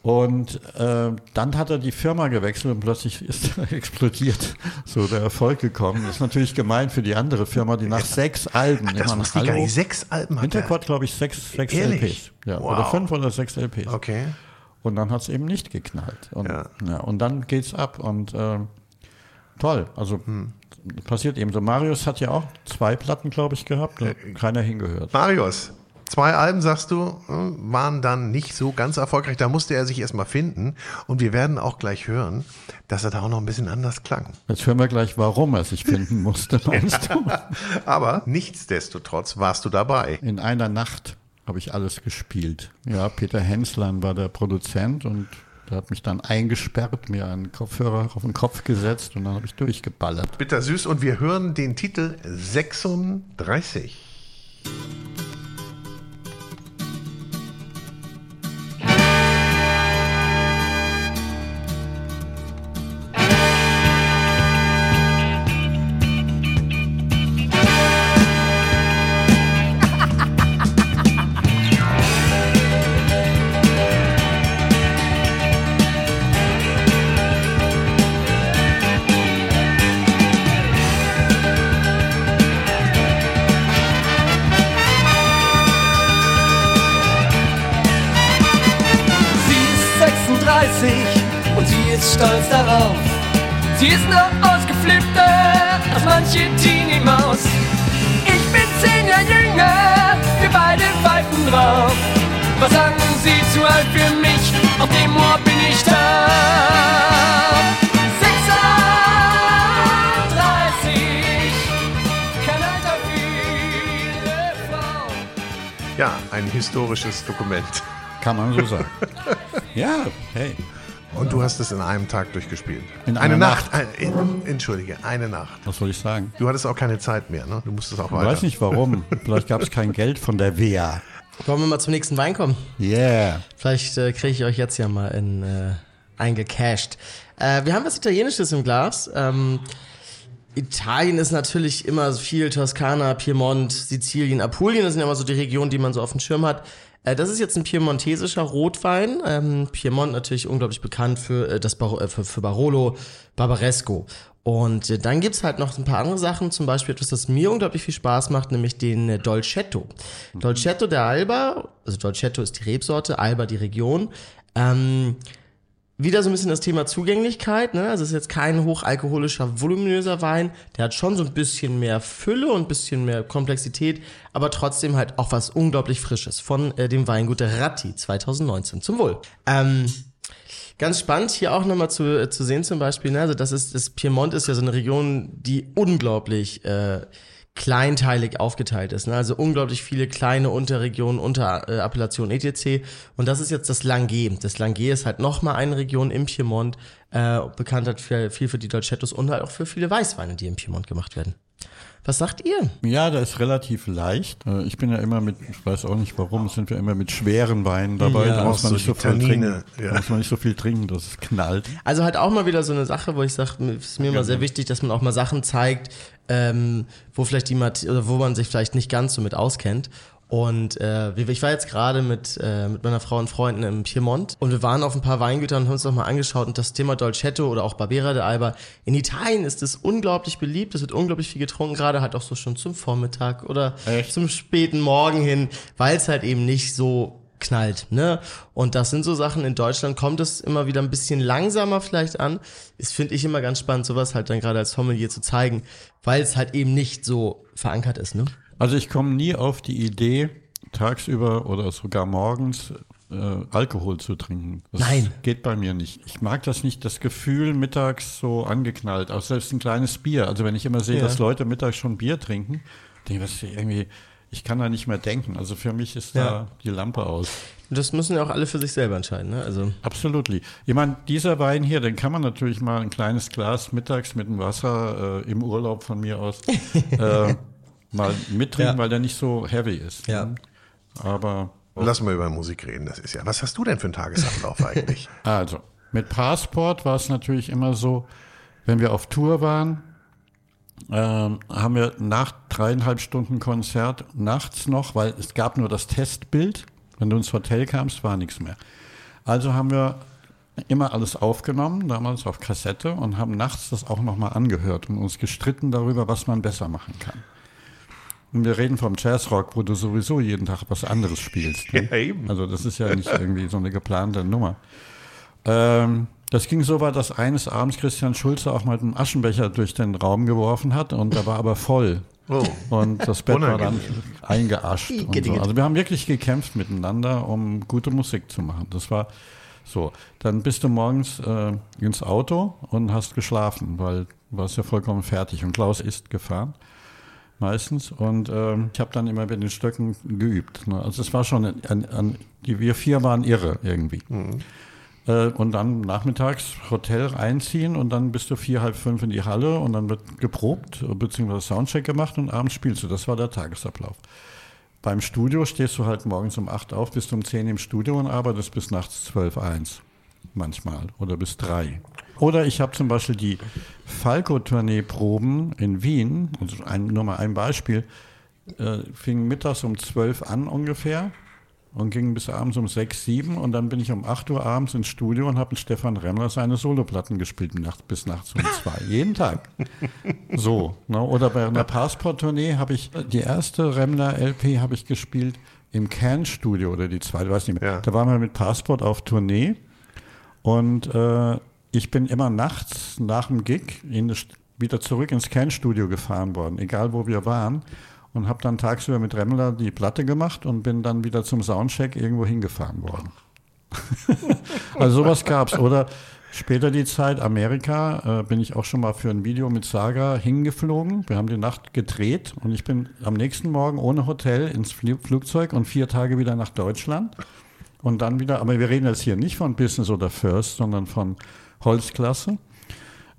Und äh, dann hat er die Firma gewechselt und plötzlich ist *laughs* er explodiert. So der Erfolg gekommen. Das ist natürlich gemein für die andere Firma, die nach sechs Alben Das immer wusste ich gar nicht. Sechs Alben hat er. Intercord, glaube ich, sechs, sechs Ehrlich? LPs. Ja, Wow. Oder fünf oder sechs LPs. Okay. Und dann hat es eben nicht geknallt. Und, Ja. ja. und dann geht's ab. Und äh, toll. Also Hm. passiert eben so. Marius hat ja auch zwei Platten, glaube ich, gehabt. Da Äh, keiner hingehört. Marius, Zwei Alben, sagst du, äh, waren dann nicht so ganz erfolgreich. Da musste er sich erstmal finden. Und wir werden auch gleich hören, dass er da auch noch ein bisschen anders klang. Jetzt hören wir gleich, warum er sich finden musste, *laughs* meinst du? Aber nichtsdestotrotz warst du dabei. In einer Nacht habe ich alles gespielt. Ja, Peter Henslein war der Produzent und der hat mich dann eingesperrt, mir einen Kopfhörer auf den Kopf gesetzt und dann habe ich durchgeballert. Bittersüß und wir hören den Titel 36. Kann man so sagen. *laughs* ja, hey. Und du hast es in einem Tag durchgespielt. In eine einer Nacht. Ein, in, Entschuldige, eine Nacht. Was soll ich sagen? Du hattest auch keine Zeit mehr, ne? Du musstest auch Ich weiter. weiß nicht warum. Vielleicht gab es kein Geld von der WEA. Wollen wir mal zum nächsten Wein kommen? Yeah. Vielleicht äh, kriege ich euch jetzt ja mal in, äh, eingecashed. Äh, wir haben was Italienisches im Glas. Ähm, Italien ist natürlich immer so viel Toskana, Piemont, Sizilien, Apulien. Das sind ja immer so die Regionen, die man so auf dem Schirm hat. Äh, das ist jetzt ein piemontesischer Rotwein. Ähm, Piemont natürlich unglaublich bekannt für, äh, das Bar äh, für, für Barolo, Barbaresco. Und äh, dann gibt's halt noch ein paar andere Sachen, zum Beispiel etwas, das mir unglaublich viel Spaß macht, nämlich den äh, Dolcetto. Dolcetto der Alba, also Dolcetto ist die Rebsorte, Alba die Region. Ähm, wieder so ein bisschen das Thema Zugänglichkeit, ne? Also es ist jetzt kein hochalkoholischer, voluminöser Wein. Der hat schon so ein bisschen mehr Fülle und ein bisschen mehr Komplexität, aber trotzdem halt auch was unglaublich Frisches von äh, dem Weingut Ratti 2019. Zum Wohl. Ähm, Ganz spannend hier auch nochmal zu, äh, zu sehen zum Beispiel, ne? also das ist, das Piemont ist ja so eine Region, die unglaublich äh, kleinteilig aufgeteilt ist. Ne? Also unglaublich viele kleine Unterregionen, Unterappellationen etc. Und das ist jetzt das Langé. Das Langé ist halt nochmal eine Region im Piemont, äh, bekannt hat für, viel für die Dolcettos und halt auch für viele Weißweine, die im Piemont gemacht werden. Was sagt ihr? Ja, der ist relativ leicht. Äh, Ich bin ja immer mit, ich weiß auch nicht warum, sind wir immer mit schweren Weinen dabei. Ja. da muss man so nicht so viel trinken. ja. Da muss man nicht so viel trinken, dass es knallt. Also halt auch mal wieder so eine Sache, wo ich sage, es ist mir immer sehr wichtig, dass man auch mal Sachen zeigt, ähm, wo vielleicht die Mat oder wo man sich vielleicht nicht ganz so mit auskennt. Und äh, ich war jetzt gerade mit, äh, mit meiner Frau und Freunden im Piemont und wir waren auf ein paar Weingütern und haben uns noch mal angeschaut und das Thema Dolcetto oder auch Barbera de Alba. In Italien ist es unglaublich beliebt, es wird unglaublich viel getrunken, gerade halt auch so schon zum Vormittag oder Echt? zum späten Morgen hin, weil es halt eben nicht so knallt, ne? Und das sind so Sachen, in Deutschland kommt es immer wieder ein bisschen langsamer vielleicht an. Ist, finde ich, immer ganz spannend, sowas halt dann gerade als Sommelier zu zeigen, weil es halt eben nicht so verankert ist, ne? Also ich komme nie auf die Idee, tagsüber oder sogar morgens äh, Alkohol zu trinken. Das Nein. geht bei mir nicht. Ich mag das nicht, das Gefühl mittags so angeknallt, auch selbst ein kleines Bier. Also wenn ich immer sehe, Ja. dass Leute mittags schon Bier trinken, denke ich, was irgendwie, ich kann da nicht mehr denken. Also für mich ist Ja. da die Lampe aus. Das müssen ja auch alle für sich selber entscheiden, ne? Also, Absolut. Ich meine, dieser Wein hier, den kann man natürlich mal ein kleines Glas mittags mit dem Wasser äh, im Urlaub von mir aus *laughs* äh, mal mittrinken, Ja. weil der nicht so heavy ist. Ja. ne? Aber Lass mal über Musik reden, das ist ja. Was hast du denn für einen Tagesablauf eigentlich? *laughs* also, mit Passport war es natürlich immer so, wenn wir auf Tour waren, ähm, haben wir nach dreieinhalb Stunden Konzert nachts noch, weil es gab nur das Testbild. Wenn du ins Hotel kamst, war nichts mehr. Also haben wir immer alles aufgenommen, damals auf Kassette und haben nachts das auch nochmal angehört und uns gestritten darüber, was man besser machen kann. Und wir reden vom Jazzrock, wo du sowieso jeden Tag was anderes spielst. Ne? *laughs* Ja, eben. Also das ist ja nicht irgendwie so eine geplante Nummer. Ähm, das ging so weit, dass eines Abends Christian Schulze auch mal einen Aschenbecher durch den Raum geworfen hat und der war aber voll. Oh. Und das Bett war dann Unangenehm. eingeascht. Und so. Also wir haben wirklich gekämpft miteinander, um gute Musik zu machen. Das war so. Dann bist du morgens äh, ins Auto und hast geschlafen, weil du warst ja vollkommen fertig. Und Klaus ist gefahren meistens. Und ähm, ich habe dann immer mit den Stöcken geübt. Ne? Also es war schon, ein, ein, ein, die, wir vier waren irre irgendwie. Äh, und dann nachmittags Hotel einziehen und dann bist du vier, halb fünf in die Halle und dann wird geprobt, beziehungsweise Soundcheck gemacht und abends spielst du. Das war der Tagesablauf. Beim Studio stehst du halt morgens um acht auf, bist um zehn im Studio und arbeitest bis nachts zwölf eins manchmal oder bis drei. Oder ich habe zum Beispiel die Falco-Tournee-Proben in Wien, also ein, nur mal ein Beispiel, äh, fing mittags um zwölf an ungefähr und ging bis abends um sechs, sieben und dann bin ich um acht Uhr abends ins Studio und habe mit Stefan Remmler seine Soloplatten gespielt nachts, bis nachts um zwei. *laughs* Jeden Tag. So. Ne? Oder bei einer Passport-Tournee habe ich die erste Remmler-LP habe ich gespielt im Can-Studio oder die zweite, weiß nicht mehr. Ja. Da waren wir mit Passport auf Tournee und äh, ich bin immer nachts nach dem Gig wieder zurück ins Can-Studio gefahren worden, egal wo wir waren. Und habe dann tagsüber mit Remmler die Platte gemacht und bin dann wieder zum Soundcheck irgendwo hingefahren worden. *laughs* also sowas gab's. Oder später die Zeit, Amerika, äh, bin ich auch schon mal für ein Video mit Saga hingeflogen. Wir haben die Nacht gedreht und ich bin am nächsten Morgen ohne Hotel ins Fl Flugzeug und vier Tage wieder nach Deutschland. Und dann wieder, aber wir reden jetzt hier nicht von Business oder First, sondern von Holzklasse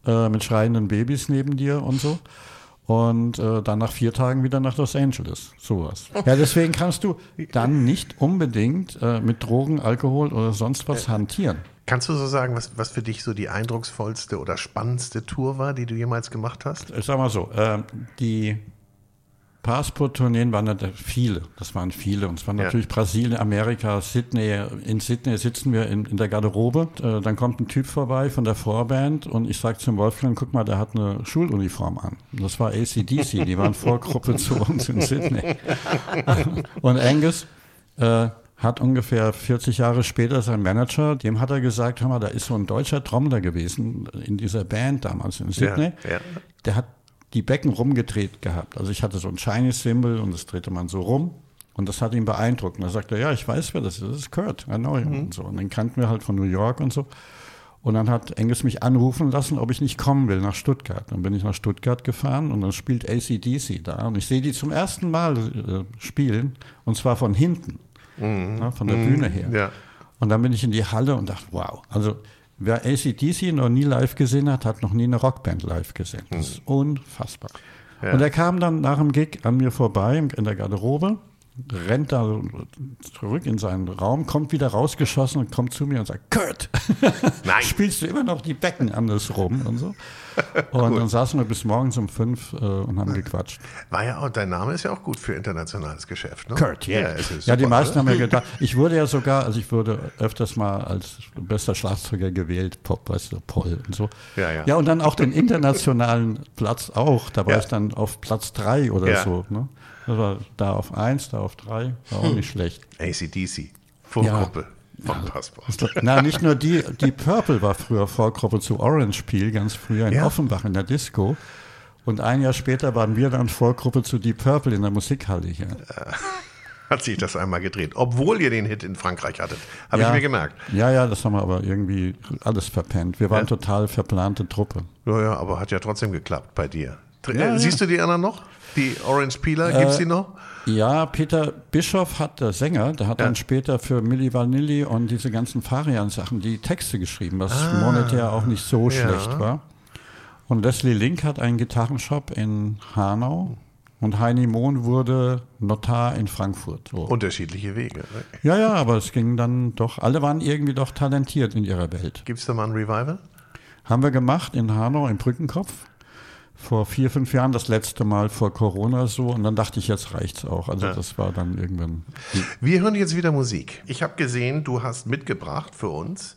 äh, mit schreienden Babys neben dir und so. Und äh, dann nach vier Tagen wieder nach Los Angeles. Sowas. Ja, deswegen kannst du dann nicht unbedingt äh, mit Drogen, Alkohol oder sonst was hantieren. Kannst du so sagen, was, was für dich so die eindrucksvollste oder spannendste Tour war, die du jemals gemacht hast? Ich sag mal so, äh, die Passport-Tourneen waren ja viele, das waren viele. Und es waren Ja. natürlich Brasilien, Amerika, Sydney. In Sydney sitzen wir in, in der Garderobe. Äh, dann kommt ein Typ vorbei von der Vorband und ich sage zum Wolfgang, guck mal, der hat eine Schuluniform an. Das war ACDC, die waren *laughs* Vorgruppe zu uns in Sydney. und Angus äh, hat ungefähr 40 Jahre später sein Manager, dem hat er gesagt, hör mal, da ist so ein deutscher Trommler gewesen in dieser Band damals in Sydney. Ja, ja. Der hat die Becken rumgedreht gehabt. Also ich hatte so ein Chinese-Symbol und das drehte man so rum. Und das hat ihn beeindruckt. Und er sagte, ja, ich weiß, wer das ist. Das ist Kurt, I know him. Und, so. und den kannten wir halt von New York und so. Und dann hat Angus mich anrufen lassen, ob ich nicht kommen will nach Stuttgart. Dann bin ich nach Stuttgart gefahren und dann spielt ACDC da. Und ich sehe die zum ersten Mal äh, spielen und zwar von hinten, ja, von der Bühne her. Ja. Und dann bin ich in die Halle und dachte, wow, also wer ACDC noch nie live gesehen hat, hat noch nie eine Rockband live gesehen. Das ist unfassbar. Und er kam dann nach dem Gig an mir vorbei in der Garderobe, rennt da zurück in seinen Raum, kommt wieder rausgeschossen und kommt zu mir und sagt, Kurt, *laughs* Nein. spielst du immer noch die Becken andersrum und so. *laughs* Und dann saßen wir bis morgens um fünf äh, und haben gequatscht. War ja auch, dein Name ist ja auch gut für internationales Geschäft, ne? Kurt, ja. yeah. ist Ja, die meisten ne? haben ja gedacht, *laughs* ich wurde ja sogar, also ich wurde öfters mal als bester Schlagzeuger gewählt, Pop, weißt du, Paul und so. Ja, ja. Ja, und dann auch den internationalen Platz auch. Da war Ja. ich dann auf Platz drei oder Ja. so. Ne? War da auf eins, da auf drei, war auch nicht schlecht. ACDC, Vorgruppe vom Passport. Na, nicht nur die, die Purple war früher Vorgruppe zu Orange Peel, ganz früher in Ja. Offenbach in der Disco. Und ein Jahr später waren wir dann Vorgruppe zu Deep Purple in der Musikhalle hier. *laughs* Hat sich das einmal gedreht. Obwohl ihr den Hit in Frankreich hattet. Habe ich mir gemerkt. Ja, ja, das haben wir aber irgendwie alles verpennt. Wir waren Ja. total verplante Truppe. Ja, ja, aber hat ja trotzdem geklappt bei dir. Ja, äh, ja. Siehst du die anderen noch? Die Orange Peeler, gibt's die noch? Ja, Peter Bischoff hat, der Sänger, der hat Ja. dann später für Milli Vanilli und diese ganzen Farian-Sachen die Texte geschrieben, was Ah. monetär auch nicht so Ja. schlecht war. Und Leslie Link hat einen Gitarrenshop in Hanau und Heini Mohn wurde Notar in Frankfurt. So. Unterschiedliche Wege. Ne? ja, ja, aber es ging dann doch, alle waren irgendwie doch talentiert in ihrer Welt. Gibt's da mal ein Revival? Haben wir gemacht in Hanau im Brückenkopf. Vor vier, fünf Jahren das letzte Mal vor Corona so. Und dann dachte ich, jetzt reicht's auch. Also das war dann irgendwann. Wir hören jetzt wieder Musik. Ich habe gesehen, du hast mitgebracht für uns.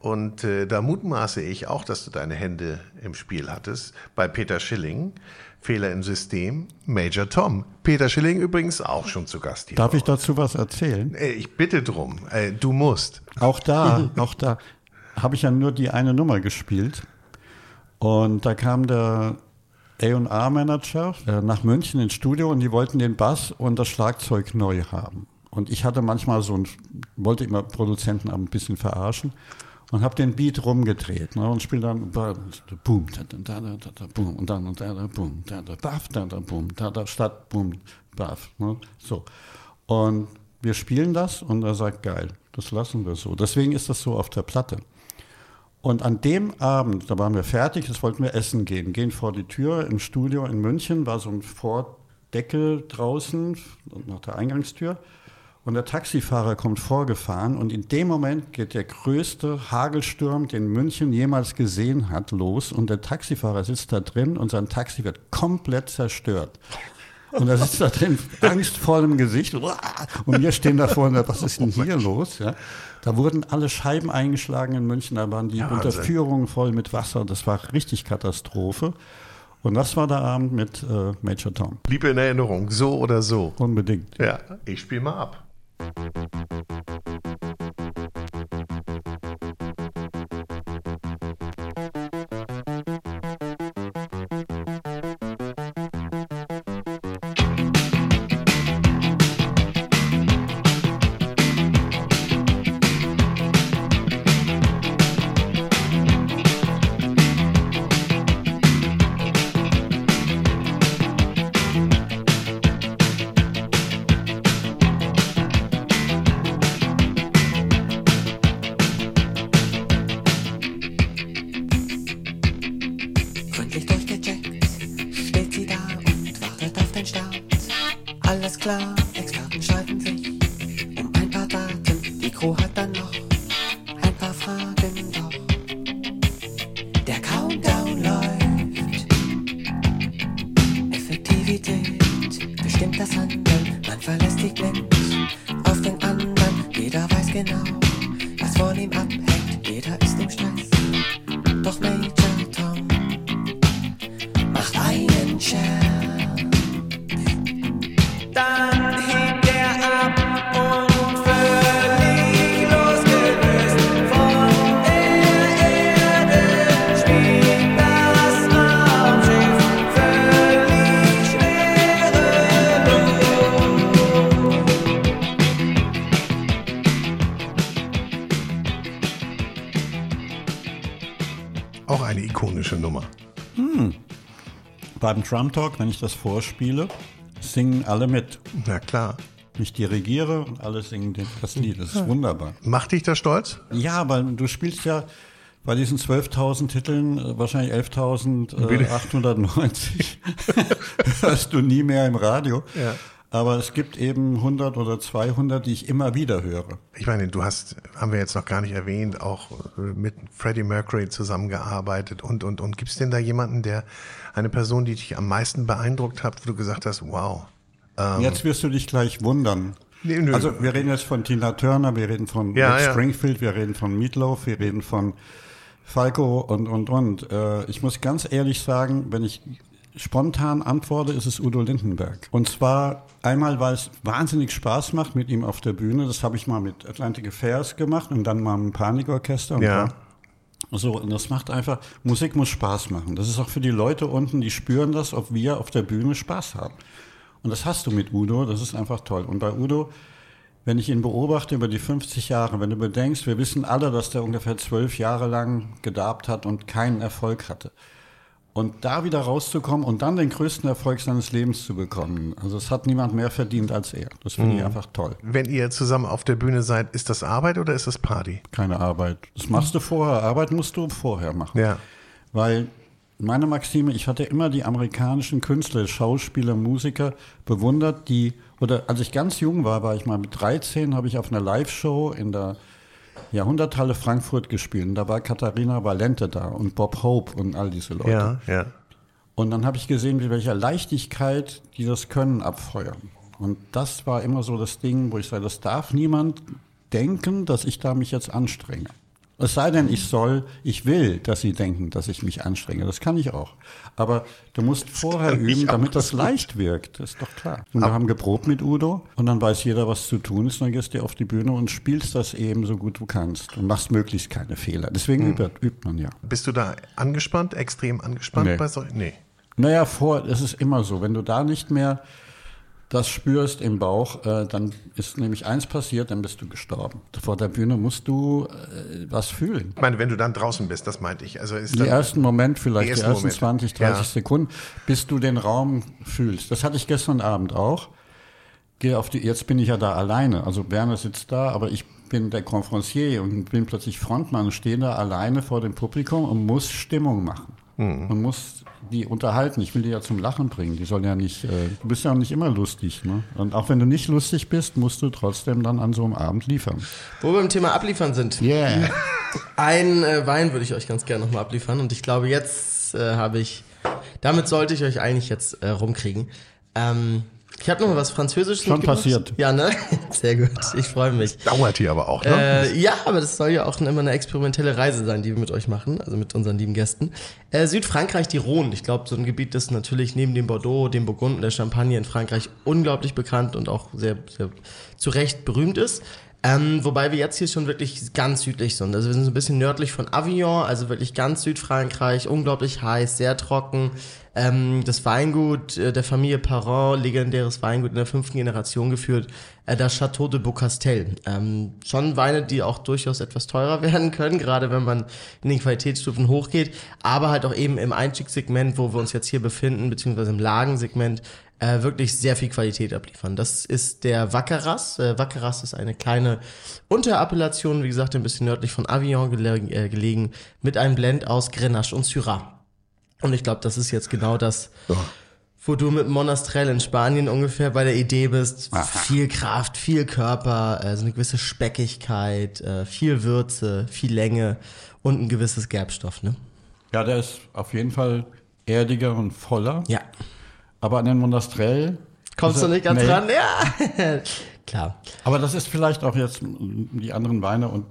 Und äh, da mutmaße ich auch, dass du deine Hände im Spiel hattest. Bei Peter Schilling, Fehler im System, Major Tom. Peter Schilling übrigens auch schon zu Gast hier. Darf ich dazu was erzählen? Äh, ich bitte drum. Äh, du musst. Auch da, *laughs* auch da habe ich ja nur die eine Nummer gespielt. Und da kam der A&R-Manager äh, nach München ins Studio und die wollten den Bass und das Schlagzeug neu haben. Und ich hatte manchmal so ein, wollte immer Produzenten ein bisschen verarschen und habe den Beat rumgedreht ne, und spiele dann boom, da, da, da, boom und dann und da, da, boom, da, boom, da, statt, boom, baff. Ne, so. Und wir spielen das und er sagt, geil, das lassen wir so. Deswegen ist das so auf der Platte. Und an dem Abend, da waren wir fertig, das wollten wir essen gehen, gehen vor die Tür im Studio in München, war so ein Vordeckel draußen nach der Eingangstür. Und der Taxifahrer kommt vorgefahren und in dem Moment geht der größte Hagelsturm, den München jemals gesehen hat, los. Und der Taxifahrer sitzt da drin und sein Taxi wird komplett zerstört. Und er sitzt da drin, angstvoll im Gesicht. Und wir stehen da vorne, was ist denn hier los? Ja? Da wurden alle Scheiben eingeschlagen in München, da waren die Ja. Unterführungen voll mit Wasser. Das war richtig Katastrophe. Und das war der Abend mit äh, Major Tom. Blieb in Erinnerung, so oder so. Unbedingt. Ja, ich spiele mal ab. Beim Drum Talk, wenn ich das vorspiele, singen alle mit. Na klar. Ich dirigiere und alle singen das Lied. Das ist wunderbar. Macht dich das stolz? Ja, weil du spielst ja bei diesen 12.000 Titeln äh, wahrscheinlich 11.890 *laughs* hörst du nie mehr im Radio. Ja. Aber es gibt eben 100 oder 200, die ich immer wieder höre. Ich meine, du hast, haben wir jetzt noch gar nicht erwähnt, auch äh, mit Freddie Mercury zusammengearbeitet und, und, und. Gibt es denn da jemanden, der, eine Person, die dich am meisten beeindruckt hat, wo du gesagt hast, wow. Jetzt wirst du dich gleich wundern. Nee, nö. Also wir reden jetzt von Tina Turner, wir reden von Ja, Rick ja. Springfield, wir reden von Meatloaf, wir reden von Falco und, und, und. Äh, ich muss ganz ehrlich sagen, wenn ich spontan antworte, ist es Udo Lindenberg. Und zwar einmal, weil es wahnsinnig Spaß macht mit ihm auf der Bühne. Das habe ich mal mit Atlantic Affairs gemacht und dann mal mit dem Panikorchester. Und Ja. so, und das macht einfach, Musik muss Spaß machen. Das ist auch für die Leute unten, die spüren das, ob wir auf der Bühne Spaß haben. Und das hast du mit Udo, das ist einfach toll. Und bei Udo, wenn ich ihn beobachte über die 50 Jahre, wenn du bedenkst, wir wissen alle, dass der ungefähr zwölf Jahre lang gedarbt hat und keinen Erfolg hatte. Und da wieder rauszukommen und dann den größten Erfolg seines Lebens zu bekommen, also es hat niemand mehr verdient als er. Das finde ich einfach toll. Wenn ihr zusammen auf der Bühne seid, ist das Arbeit oder ist das Party? Keine Arbeit. Das machst du vorher. Arbeit musst du vorher machen. Ja. Weil meine Maxime, ich hatte immer die amerikanischen Künstler, Schauspieler, Musiker bewundert, die, oder als ich ganz jung war, war ich mal mit 13, habe ich auf einer Live-Show in der Jahrhunderthalle Frankfurt gespielt. Und da war Katharina Valente da und Bob Hope und all diese Leute. Ja, ja. Und dann habe ich gesehen, mit welcher Leichtigkeit die das können abfeuern. Und das war immer so das Ding, wo ich sage, das darf niemand denken, dass ich da mich jetzt anstrenge. Es sei denn, ich soll, ich will, dass sie denken, dass ich mich anstrenge. Das kann ich auch. Aber du musst vorher üben, damit das leicht wirkt. Das ist doch klar. Und wir haben geprobt mit Udo und dann weiß jeder, was zu tun ist. Und dann gehst du auf die Bühne und spielst das eben so gut du kannst und machst möglichst keine Fehler. Deswegen übt, übt man ja. Bist du da angespannt, extrem angespannt Nee. bei solchen? Nee. Naja, vor, es ist immer so, wenn du da nicht mehr das spürst im Bauch, äh, dann ist nämlich eins passiert, dann bist du gestorben. Vor der Bühne musst du äh, was fühlen. Ich meine, wenn du dann draußen bist, das meinte ich. Also ist Die ersten Moment, vielleicht Die die ersten Momente. 20, 30 Ja. Sekunden, bis du den Raum fühlst. Das hatte ich gestern Abend auch. Gehe auf die, jetzt bin ich ja da alleine. Also Werner sitzt da, aber ich bin der Conferencier und bin plötzlich Frontmann stehe da alleine vor dem Publikum und muss Stimmung machen. Mhm. Man muss die unterhalten. Ich will die ja zum Lachen bringen. Die sollen ja nicht, äh, du bist ja auch nicht immer lustig. Ne? Und auch wenn du nicht lustig bist, musst du trotzdem dann an so einem Abend liefern. Wo wir beim Thema Abliefern sind. Yeah. Ein äh, Wein würde ich euch ganz gerne nochmal abliefern und ich glaube, jetzt äh, habe ich, damit sollte ich euch eigentlich jetzt äh, rumkriegen. Ähm, ich habe noch mal was Französisches Schon passiert. Ja, ne? *laughs* Sehr gut, ich freue mich. dauert hier aber auch, ne? Äh, ja, aber das soll ja auch immer eine experimentelle Reise sein, die wir mit euch machen, also mit unseren lieben Gästen. Äh, Südfrankreich, die Rhone. Ich glaube, so ein Gebiet, das natürlich neben dem Bordeaux, dem Burgund und der Champagne in Frankreich unglaublich bekannt und auch sehr, sehr zu Recht berühmt ist. Ähm, wobei wir jetzt hier schon wirklich ganz südlich sind. Also wir sind so ein bisschen nördlich von Avignon, also wirklich ganz Südfrankreich, unglaublich heiß, sehr trocken. Ähm, das Weingut äh, der Familie Parent, legendäres Weingut in der fünften Generation geführt, äh, das Château de Beaucastel. Ähm, schon Weine, die auch durchaus etwas teurer *laughs* werden können, gerade wenn man in den Qualitätsstufen hochgeht, aber halt auch eben im Einstiegssegment, wo wir uns jetzt hier befinden, beziehungsweise im Lagensegment, äh, wirklich sehr viel Qualität abliefern. Das ist der Wackeras. Äh, Wackeras ist eine kleine Unterappellation, wie gesagt, ein bisschen nördlich von Avignon gele äh, gelegen, mit einem Blend aus Grenache und Syrah. Und ich glaube, das ist jetzt genau das, wo du mit Monastrell in Spanien ungefähr bei der Idee bist. Viel Kraft, viel Körper, äh, so eine gewisse Speckigkeit, äh, viel Würze, viel Länge und ein gewisses Gerbstoff, ne? Ja, der ist auf jeden Fall erdiger und voller. Ja. Aber an den Monastrell. Kommst du nicht ganz nee. dran? Ja. *laughs* Klar. Aber das ist vielleicht auch jetzt die anderen Weine und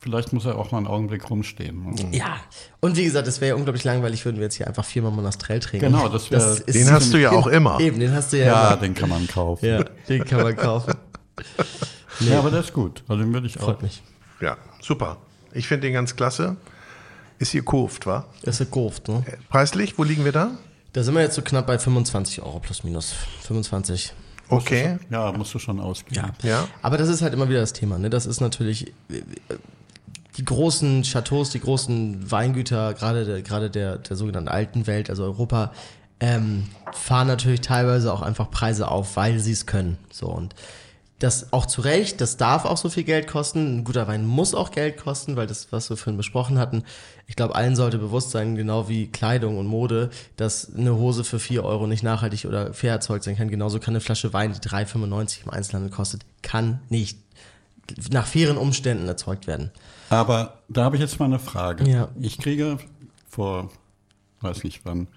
vielleicht muss er auch mal einen Augenblick rumstehen. ne? Ja. Und wie gesagt, es wäre ja unglaublich langweilig, würden wir jetzt hier einfach viermal Monastrell trinken. Genau, das wär- ist Den hast du ja auch immer. Eben, den hast du ja, Ja, immer. den kann man kaufen. Ja, den kann man kaufen. *laughs* Ja, aber der ist gut. Also den würde ich auch. Freut mich. Ja, super. Ich finde den ganz klasse. Ist hier kurvt, wa? Ist Gurft, ne? Preislich, wo liegen wir da? Da sind wir jetzt so knapp bei 25 Euro plus minus. 25. Okay. Ja, musst du schon ausgeben. Ja. Aber das ist halt immer wieder das Thema. Ne? Das ist natürlich äh, die großen Chateaus, die großen Weingüter, gerade der, gerade der, der sogenannten alten Welt, also Europa, ähm, fahren natürlich teilweise auch einfach Preise auf, weil sie es können. So und das auch zu Recht, das darf auch so viel Geld kosten. Ein guter Wein muss auch Geld kosten, weil das, was wir vorhin besprochen hatten, ich glaube, allen sollte bewusst sein, genau wie Kleidung und Mode, dass eine Hose für 4 Euro nicht nachhaltig oder fair erzeugt sein kann. Genauso kann eine Flasche Wein, die 3,95 im Einzelhandel kostet, kann nicht nach fairen Umständen erzeugt werden. Aber da habe ich jetzt mal eine Frage. Ja. Ich kriege vor, weiß nicht wann,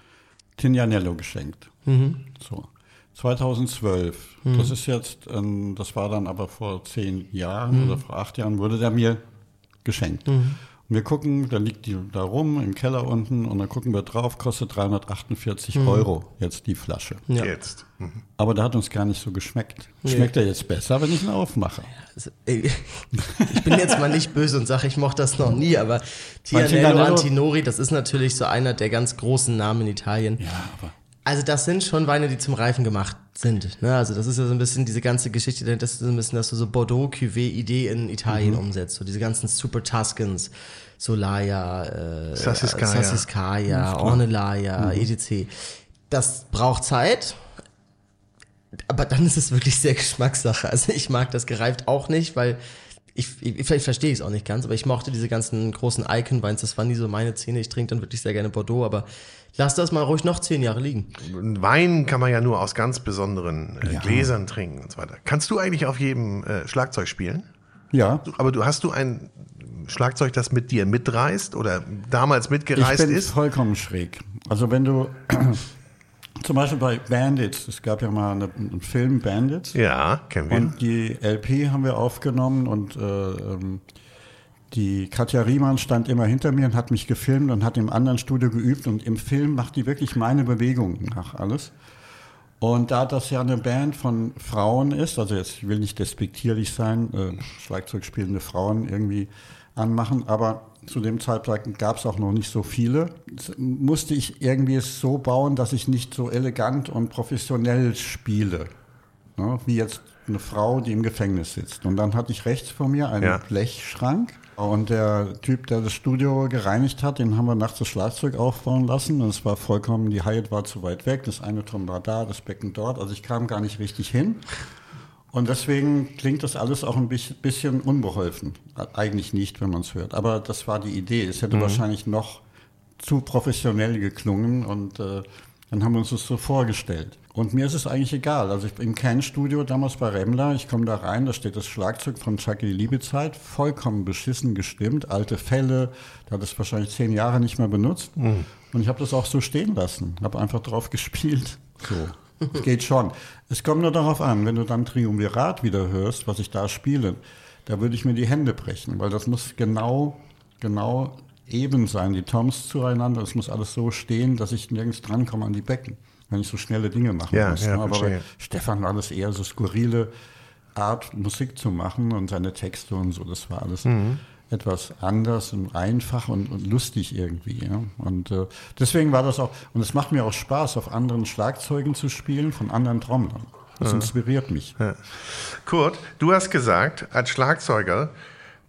Tignanello geschenkt. Mhm. So. 2012. Das ist jetzt, ähm, das war dann aber vor zehn Jahren Mhm. oder vor acht Jahren, wurde der mir geschenkt. Und wir gucken, da liegt die da rum im Keller unten und dann gucken wir drauf, kostet 348 Mhm. Euro jetzt die Flasche. Ja. Jetzt. Mhm. Aber der hat uns gar nicht so geschmeckt. Schmeckt er jetzt besser, wenn ich ihn aufmache? Also, ey, *laughs* ich bin jetzt mal nicht böse und sage, ich mochte das noch nie, aber Tianello Antinori, das ist natürlich so einer der ganz großen Namen in Italien. Ja, aber Also das sind schon Weine, die zum Reifen gemacht sind. Ne? Also das ist ja so ein bisschen diese ganze Geschichte, das ist so ein bisschen, dass du so Bordeaux Cuvée-Idee in Italien umsetzt. So diese ganzen Super Tuscans, Solaya, äh, Sassicaia. Sassicaia, Ornellaia, etc. Das braucht Zeit. Aber dann ist es wirklich sehr Geschmackssache. Also ich mag das gereift auch nicht, weil ich, ich vielleicht verstehe ich es auch nicht ganz, aber ich mochte diese ganzen großen Icon-Weins, das waren nie so meine Szene. Ich trinke dann wirklich sehr gerne Bordeaux, aber lass das mal ruhig noch zehn Jahre liegen. Wein kann man ja nur aus ganz besonderen äh, Gläsern trinken und so weiter. Kannst du eigentlich auf jedem äh, Schlagzeug spielen? ja, Aber du hast du ein Schlagzeug, das mit dir mitreist oder damals Ich mitgereist bin ist? vollkommen schräg. Also wenn du *clears throat* zum Beispiel bei Bandits, es gab ja mal eine, einen Film Bandits Ja, kennen wir. und die LP haben wir aufgenommen und äh, ähm, die Katja Riemann stand immer hinter mir und hat mich gefilmt und hat im anderen Studio geübt und im Film macht die wirklich meine Bewegungen nach alles. Und da das ja eine Band von Frauen ist, also jetzt ich will nicht despektierlich sein, äh, Schlagzeug spielende Frauen irgendwie anmachen, aber zu dem Zeitpunkt gab es auch noch nicht so viele, musste ich irgendwie es so bauen, dass ich nicht so elegant und professionell spiele, ne? wie jetzt eine Frau, die im Gefängnis sitzt. Und dann hatte ich rechts vor mir einen Ja. Blechschrank. Und der Typ, der das Studio gereinigt hat, den haben wir nachts das Schlagzeug aufbauen lassen. Und es war vollkommen, die Hi-Hat war zu weit weg, das eine Tom war da, das Becken dort. Also ich kam gar nicht richtig hin. Und deswegen klingt das alles auch ein bisschen- unbeholfen. Eigentlich nicht, wenn man es hört. Aber das war die Idee. Es hätte wahrscheinlich noch zu professionell geklungen und äh, dann haben wir uns das so vorgestellt. Und mir ist es eigentlich egal. Also ich, im Kernstudio damals bei Remmler, ich komme da rein, da steht das Schlagzeug von Chucky Liebezeit, vollkommen beschissen gestimmt, alte Fälle, da hat es wahrscheinlich zehn Jahre nicht mehr benutzt. Und ich habe das auch so stehen lassen, habe einfach drauf gespielt. So. Geht schon. Es kommt nur darauf an, wenn du dann Triumvirat wieder hörst, was ich da spiele, da würde ich mir die Hände brechen, weil das muss genau, genau eben sein, die Toms zueinander, es muss alles so stehen, dass ich nirgends drankomme an die Becken, wenn ich so schnelle Dinge machen Ja, muss. ja, ne? Aber verstehe. Stefan war das eher so skurrile Art, Musik zu machen und seine Texte und so, das war alles Mhm. etwas anders und einfach und, und lustig irgendwie. Ja? Und äh, deswegen war das auch, und es macht mir auch Spaß, auf anderen Schlagzeugen zu spielen, von anderen Trommlern. Das inspiriert mich. Kurt, du hast gesagt, als Schlagzeuger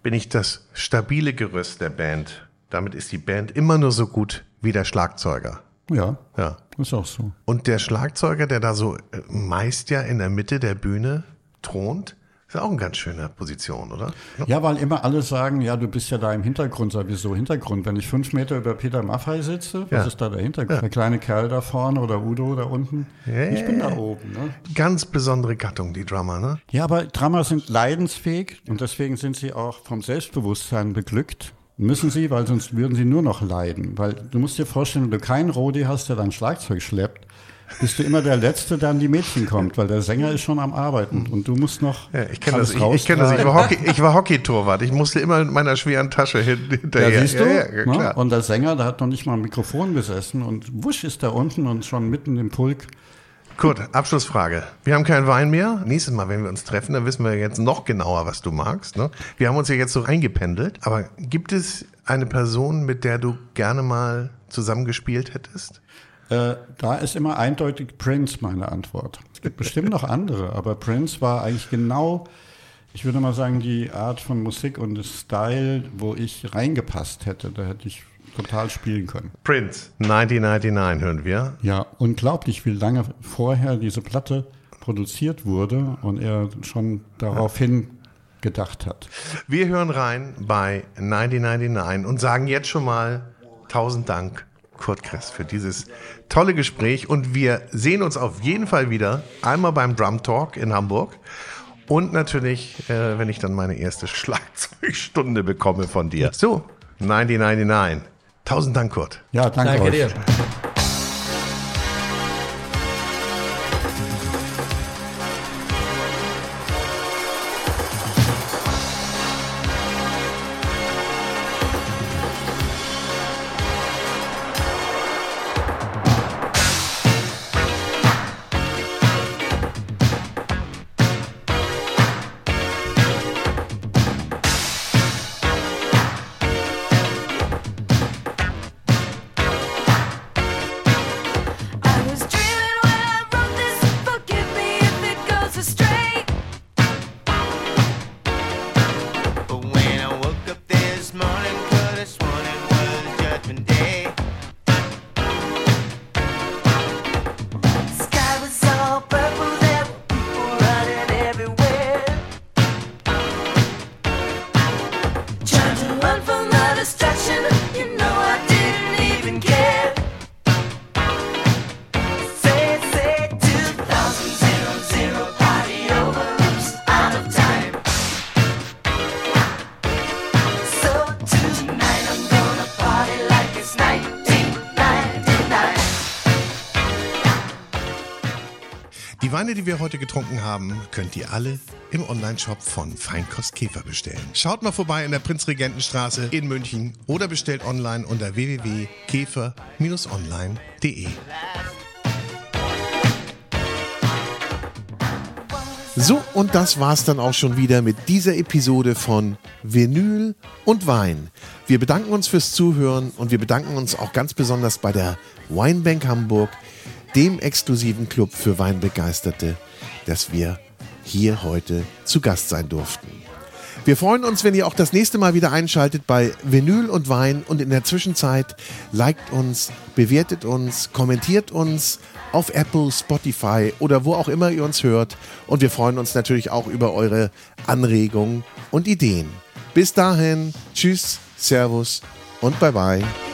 bin ich das stabile Gerüst der Band. Damit ist die Band immer nur so gut wie der Schlagzeuger. Ja, Ja. Ist auch so. Und der Schlagzeuger, der da so äh, meist ja in der Mitte der Bühne thront, ist auch eine ganz schöne Position, oder? Ja, weil immer alle sagen, ja, du bist ja da im Hintergrund. Sag, wieso Hintergrund? Wenn ich fünf Meter über Peter Maffei sitze, was Ja. ist da der Hintergrund? Der kleine Kerl da vorne oder Udo da unten? ich bin da oben. Ne? Ganz besondere Gattung, die Drummer, ne? Ja, aber Drummer sind leidensfähig und deswegen sind sie auch vom Selbstbewusstsein beglückt. Müssen sie, weil sonst würden sie nur noch leiden. Weil du musst dir vorstellen, wenn du keinen Rodi hast, der dein Schlagzeug schleppt, bist du immer der Letzte, der an die Mädchen kommt, weil der Sänger ist schon am Arbeiten und du musst noch Ja, ich kenne das. Ich, ich kenne das. Ich war. Hockey, ich war Hockeytorwart. Ich musste immer mit meiner schweren Tasche hin, *laughs* hinterher. Ja, siehst du? Ja, ja, klar. Und der Sänger, der hat noch nicht mal ein Mikrofon besessen und wusch ist er unten und schon mitten im Pulk. Kurt, Abschlussfrage. Wir haben keinen Wein mehr. Nächstes Mal, wenn wir uns treffen, dann wissen wir jetzt noch genauer, was du magst. Ne? Wir haben uns ja jetzt so reingependelt. Aber gibt es eine Person, mit der du gerne mal zusammengespielt hättest? Äh, da ist immer eindeutig Prince meine Antwort. Es gibt bestimmt noch andere, aber Prince war eigentlich genau, ich würde mal sagen, die Art von Musik und Style, wo ich reingepasst hätte. Da hätte ich total spielen können. Prince. 1999 hören wir. Ja, unglaublich, wie lange vorher diese Platte produziert wurde und er schon daraufhin gedacht hat. Wir hören rein bei 1999 und sagen jetzt schon mal tausend Dank, Kurt Kress, für dieses tolle Gespräch. Und wir sehen uns auf jeden Fall wieder einmal beim Drum Talk in Hamburg. Und natürlich, äh, wenn ich dann meine erste *laughs* Schlagzeugstunde bekomme von dir. So, 1999. Tausend Dank, Kurt. Ja, danke, Danke euch. dir. Weine, die wir heute getrunken haben, könnt ihr alle im Onlineshop von Feinkost Käfer bestellen. Schaut mal vorbei in der Prinzregentenstraße in München oder bestellt online unter www.käfer-online.de. So, und das war's dann auch schon wieder mit dieser Episode von Vinyl und Wein. Wir bedanken uns fürs Zuhören und wir bedanken uns auch ganz besonders bei der Weinbank Hamburg, dem exklusiven Club für Weinbegeisterte, dass wir hier heute zu Gast sein durften. Wir freuen uns, wenn ihr auch das nächste Mal wieder einschaltet bei Vinyl und Wein und in der Zwischenzeit liked uns, bewertet uns, kommentiert uns auf Apple, Spotify oder wo auch immer ihr uns hört und wir freuen uns natürlich auch über eure Anregungen und Ideen. Bis dahin, tschüss, servus und bye bye.